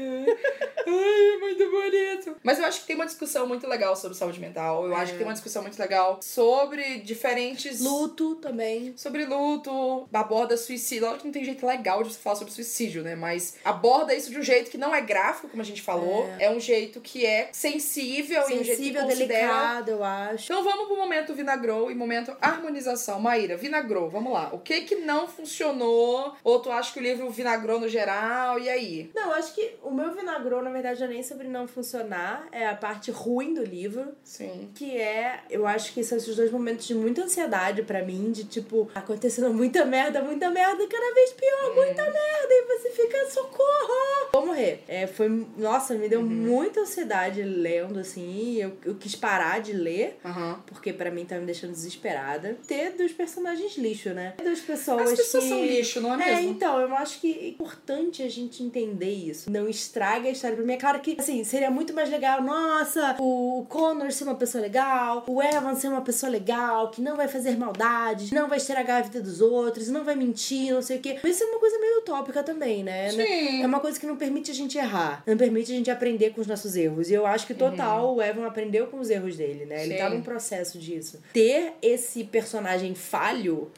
Ai, muito bonito. Mas eu acho que tem uma discussão muito legal sobre saúde mental. Eu acho que tem uma discussão muito legal sobre diferentes. Luto também. Sobre luto, aborda suicídio. Lógico que não tem jeito legal de você falar sobre suicídio, né? Mas aborda isso de um jeito que não é gráfico, como a gente falou. É, um jeito que é sensível, e um jeito que Sensível, considera delicado, eu acho. então vamos pro momento vinagrou e momento harmonização. Maíra, vinagrou, vamos lá. O que que não funcionou? Ou tu acha que o livro vinagrou no geral? E aí? Não, acho que o meu vinagrou, na verdade, é nem sobre não funcionar. É a parte ruim do livro. Sim. Que é, eu acho que são esses dois momentos de muita ansiedade pra mim, de tipo, acontecendo muita merda, muita merda, cada vez pior, muita merda, e você fica, socorro! Vou morrer. É, foi, nossa, me deu muita ansiedade lendo, assim, eu, eu quis parar de ler, Aham. porque pra mim tá me deixando desesperada. Ter dos personagens lixo, né? Das pessoas As pessoas que... são lixo, não é É, mesmo? então, eu acho que é importante a gente entender isso. Não estraga a história pra mim. É claro que, assim, seria muito mais legal, nossa, o Connor ser uma pessoa legal, o Evan ser uma pessoa legal, que não vai fazer maldades, não vai estragar a vida dos outros, não vai mentir, não sei o quê. Mas isso é uma coisa meio utópica também, né? Sim. É uma coisa que não permite a gente errar, não permite a gente aprender com os nossos erros. E eu acho que total o Evan aprendeu com os erros dele, né? Ele tá num processo disso. Ter esse personagem falho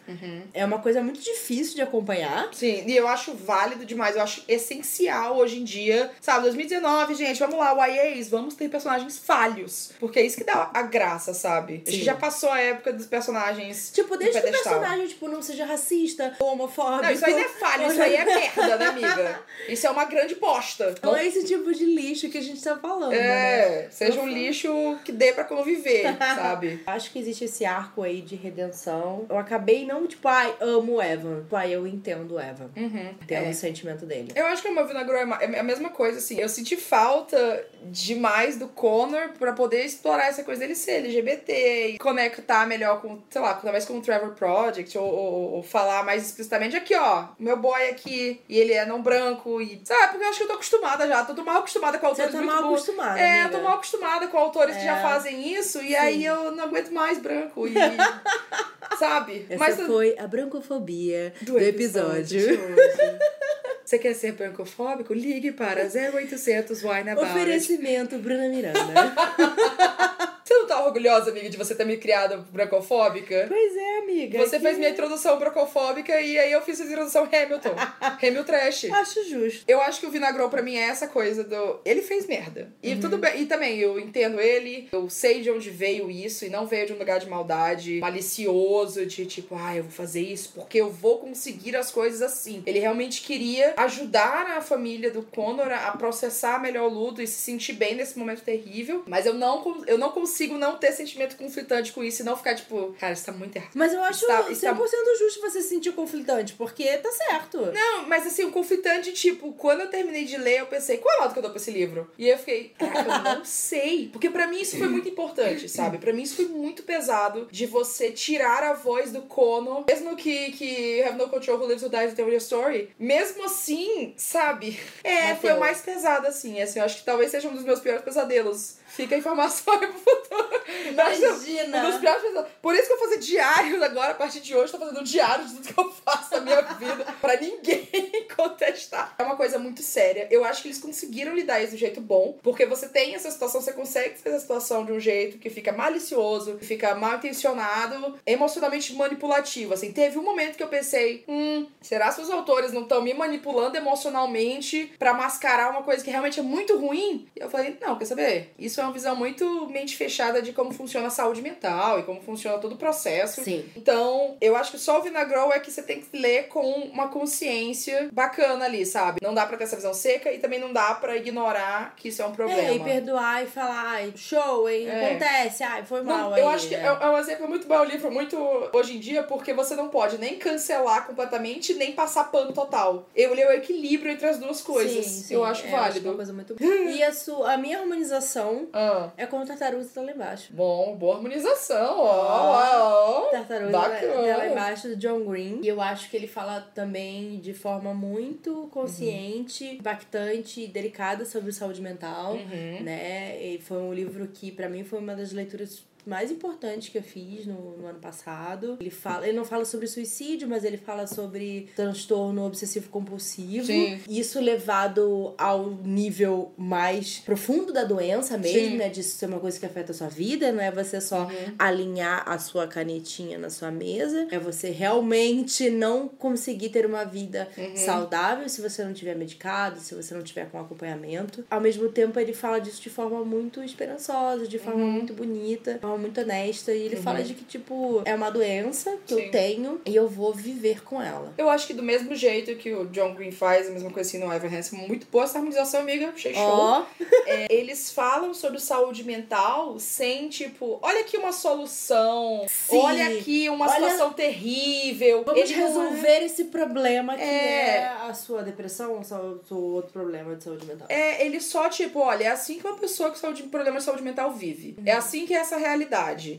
é uma coisa muito difícil de acompanhar. Sim, e eu acho válido demais, eu acho essencial hoje em dia. Sabe, 2019, gente, vamos lá, YAs, vamos ter personagens falhos. Porque é isso que dá a graça, sabe? Sim. já passou a época dos personagens. Tipo, desde que o personagem, tipo, não seja racista, homofóbico. Não, isso aí não é falha, isso aí é merda, né, amiga? Isso é uma grande bosta. Não é esse tipo de lixo que a gente tá falando, né? É, seja um Não lixo que dê pra conviver, sabe? Acho que existe esse arco aí de redenção. Eu acabei não, tipo, ai, amo o Evan. Tipo, ai, eu entendo o Evan. Uhum. Entendo É. o sentimento dele. Eu acho que o meu Vinagro é é a mesma coisa, assim. Eu senti falta demais do Connor pra poder explorar essa coisa dele ser LGBT e conectar melhor com, sei lá, talvez com o Trevor Project ou, ou- ou falar mais explicitamente aqui, ó, meu boy aqui e ele é não branco e, sabe, porque eu acho que eu tô acostumada já, tô mal acostumada com Você autores tá muito mal acostumada, É, amiga. eu tô mal acostumada com autores que já É. fazem isso e Sim. aí eu não aguento mais branco e sabe? Essa Mas foi a brancofobia do, do episódio. hoje. Você quer ser brancofóbico? Ligue para 0800 Wine. Oferecimento Bruna Miranda. Você não tá orgulhosa, amiga, de você ter me criado bracofóbica. Pois é, amiga. Você que- fez minha introdução bracofóbica e aí eu fiz a introdução Hamilton. Hamilton Trash. Acho justo. Eu acho que o Vinagrou pra mim é essa coisa do. Ele fez merda. E Uhum. tudo bem. E também, eu entendo ele, eu sei de onde veio isso, e não veio de um lugar de maldade, malicioso, de tipo, ah, eu vou fazer isso porque eu vou conseguir as coisas assim. Ele realmente queria ajudar a família do Connor a processar melhor o luto e se sentir bem nesse momento terrível. Mas eu não, eu não consigo não ter sentimento conflitante com isso e não ficar tipo, cara, isso tá muito errado. Mas eu acho Está- está- 100% justo você se sentir conflitante, porque tá certo. Não, mas assim, o conflitante, tipo, quando eu terminei de ler, eu pensei, qual é a nota que eu dou pra esse livro? E aí eu fiquei, caraca, eu não sei. Porque pra mim isso foi muito importante, sabe? Pra mim isso foi muito pesado de você tirar a voz do Kono, mesmo que, que Have No Control Who Lives or Dies Tell Your Story. Mesmo assim, sabe? É, Bateu. foi o mais pesado, assim. assim. Eu acho que talvez seja um dos meus piores pesadelos. Fica a informação aí pro futuro. Imagina. um dos piores pesadelos. Por isso que eu vou fazer diários agora, a partir de hoje, tô fazendo um diário de tudo que eu faço na minha vida, pra ninguém contestar. É uma coisa muito séria. Eu acho que eles conseguiram lidar isso de um jeito bom, porque você tem essa situação, você consegue fazer a situação de um jeito que fica malicioso, que fica mal intencionado, emocionalmente manipulativo. Assim, teve um momento que eu pensei, hum, será que os autores não estão me manipulando emocionalmente pra mascarar uma coisa que realmente é muito ruim? E eu falei, não, quer saber? Isso é uma visão muito mente fechada de como funciona a saúde mental e como funciona todo o processo. Sim. Então, eu acho que só o Vinagrou é que você tem que ler com uma consciência bacana ali, sabe? Não dá pra ter essa visão seca e também não dá pra ignorar que isso é um problema. É, e perdoar e falar, ai, show, hein? É. Acontece, ai, foi mal Não, aí. eu acho que é, né? é um exemplo muito bom, um livro muito hoje em dia, porque você não pode nem cancelar completamente, nem passar pano total. Eu leio o equilíbrio entre as duas coisas. Sim, sim, eu acho é, válido. uma coisa muito E a, sua, a minha harmonização Ah, é com tartarugas tá lá embaixo. bom, boa harmonização. Ó, ó, ó. Tartaruga Bacana. lá embaixo do John Green. E eu acho que ele fala também de forma muito consciente, impactante e delicada sobre saúde mental. Uhum. né? E foi um livro que pra mim foi uma das leituras mais importantes que eu fiz no, no ano passado. Ele fala, ele não fala sobre suicídio, mas ele fala sobre transtorno obsessivo compulsivo. Sim. Isso levado ao nível mais profundo da doença mesmo, Sim. né? Disso ser uma coisa que afeta a sua vida, não é você só Uhum. alinhar a sua canetinha na sua mesa, é você realmente não conseguir ter uma vida Uhum. saudável se você não tiver medicado, se você não tiver com acompanhamento. Ao mesmo tempo, ele fala disso de forma muito esperançosa, de forma Uhum. muito bonita, de forma muito honesta. E ele fala de que, tipo, é uma doença que Sim. eu tenho e eu vou viver com ela. Eu acho que do mesmo jeito que o John Green faz, a mesma coisa assim no Ever Hansen, muito boa essa harmonização, amiga. Achei show. É, eles falam sobre saúde mental sem, tipo, olha aqui uma solução, Sim. olha aqui uma Olha- situação terrível. vamos Ele não é- resolver esse problema que É. é, a sua depressão ou seu, seu outro problema de saúde mental. É, ele só, tipo, olha, é assim que uma pessoa com saúde, problema de saúde mental vive. É assim que é essa realidade.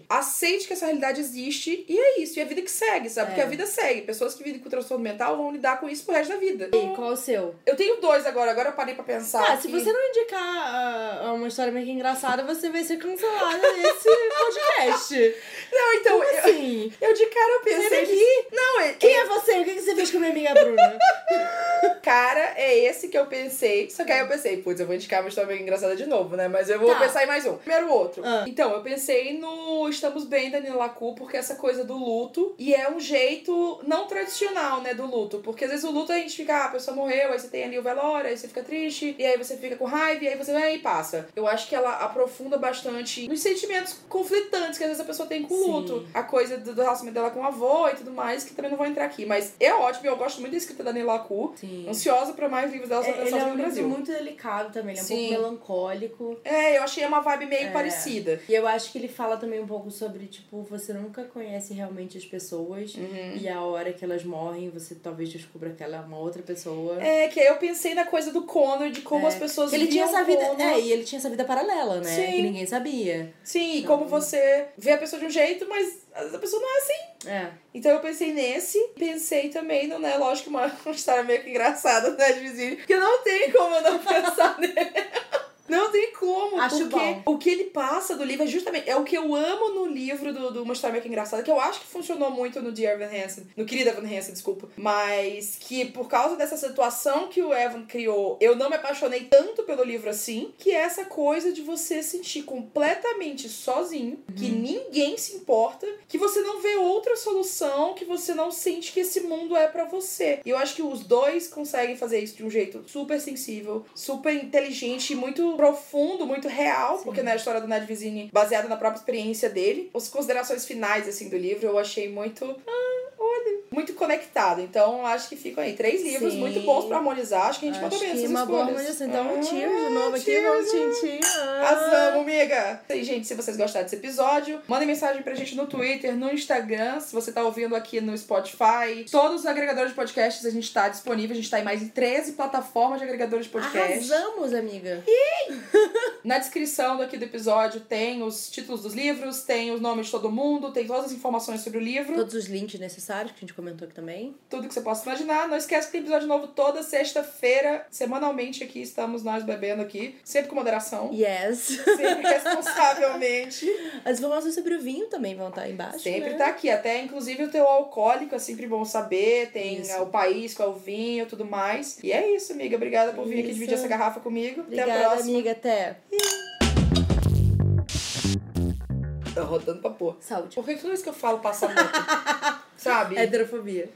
Aceite que essa realidade existe e é isso. E a vida que segue, sabe? É. Porque a vida segue. Pessoas que vivem com transtorno mental vão lidar com isso pro resto da vida. E qual o seu? Eu tenho dois agora, agora eu parei pra pensar. Ah, se que- você não indicar ah, uma história meio que engraçada, você vai ser cancelada nesse podcast. Não, então, Como eu, assim? eu de cara eu pensei que. Não, é, Quem é você? O que que você fez com a minha amiga Bruna? cara é esse que eu pensei. Só que aí eu pensei, putz, eu vou indicar uma história meio engraçada de novo, né? Mas eu vou Tá. pensar em mais um. Primeiro outro. Ah. Então, eu pensei no Estamos Bem da Nina Lacu, porque essa coisa do luto. E é um jeito não tradicional, né, do luto. Porque às vezes o luto a gente fica, ah, a pessoa morreu, aí você tem ali o velório, aí você fica triste, e aí você fica com raiva, e aí você vai e passa. Eu acho que ela aprofunda bastante nos sentimentos conflitantes que às vezes a pessoa tem com o Sim. luto. A coisa do, do relacionamento dela com o avô e tudo mais, que também não vou entrar aqui. Mas é ótimo, eu gosto muito da escrita da Nila. Sim. Ansiosa pra mais livros dela sobre É, ele é um no Brasil. muito delicado também, ele é um Sim. pouco melancólico. É, eu achei uma vibe meio É. parecida. E eu acho que ele fala também um pouco sobre, tipo, você nunca conhece realmente as pessoas. Uhum. E a hora que elas morrem, você talvez descubra que ela é uma outra pessoa. É, que aí eu pensei na coisa do Connor, de como É. as pessoas Que ele tinha essa vida. Connor. É, e ele tinha essa vida paralela, né? Sim. Que ninguém sabia. Sim, e Então- como você vê a pessoa de um jeito, mas a pessoa não é assim. É. Então eu pensei nesse, pensei também no, né, lógico, uma, uma história meio que engraçada, né, de vizinho, que não tem como eu não pensar nele. Não tem como, Acho porque bom. o que ele passa do livro é justamente. É o que eu amo no livro do, do Uma História que Engraçada, que eu acho que funcionou muito no Dear Evan Hansen, no Querida Evan Hansen, desculpa. Mas que por causa dessa situação que o Evan criou, eu não me apaixonei tanto pelo livro assim, que é essa coisa de você sentir completamente sozinho, que ninguém se importa, que você não vê outra solução, que você não sente que esse mundo é pra você. E eu acho que os dois conseguem fazer isso de um jeito super sensível, super inteligente, muito profundo, muito real, porque na história do Ned Vizini, baseada na própria experiência dele, as considerações finais assim do livro eu achei muito, ah, olha, muito conectado. Então acho que ficam aí três livros Sim. muito bons pra harmonizar. Acho que a gente mandou Acho bem que essas uma boa escolhas. harmonização. Então, Ah, cheers de novo aqui. Vamos, tchim. Ah. Arrasamos, amiga! E, gente, se vocês gostaram desse episódio, mandem mensagem pra gente no Twitter, no Instagram, se você tá ouvindo aqui no Spotify. Todos os agregadores de podcasts a gente tá disponível. A gente tá em mais de 13 plataformas de agregadores de podcast. Arrasamos, amiga. Na descrição daqui do episódio tem os títulos dos livros, tem os nomes de todo mundo, tem todas as informações sobre o livro, Todos os links necessários que a gente comentou aqui também. tudo que você possa imaginar. Não esquece que tem episódio novo toda sexta-feira, semanalmente aqui estamos nós bebendo aqui, sempre com moderação, Yes. sempre responsavelmente. As informações sobre o vinho também vão estar aí embaixo. Sempre né? tá aqui, até inclusive o teu alcoólico é sempre bom saber, tem Isso. o país, qual é o vinho, tudo mais. E é isso, amiga. Obrigada por vir aqui Isso. dividir essa garrafa comigo. Até a Obrigada, próxima. amiga. Até. Tá rodando pra pôr. Saúde. Por que toda vez que eu falo passa moto? Sabe? Heterofobia.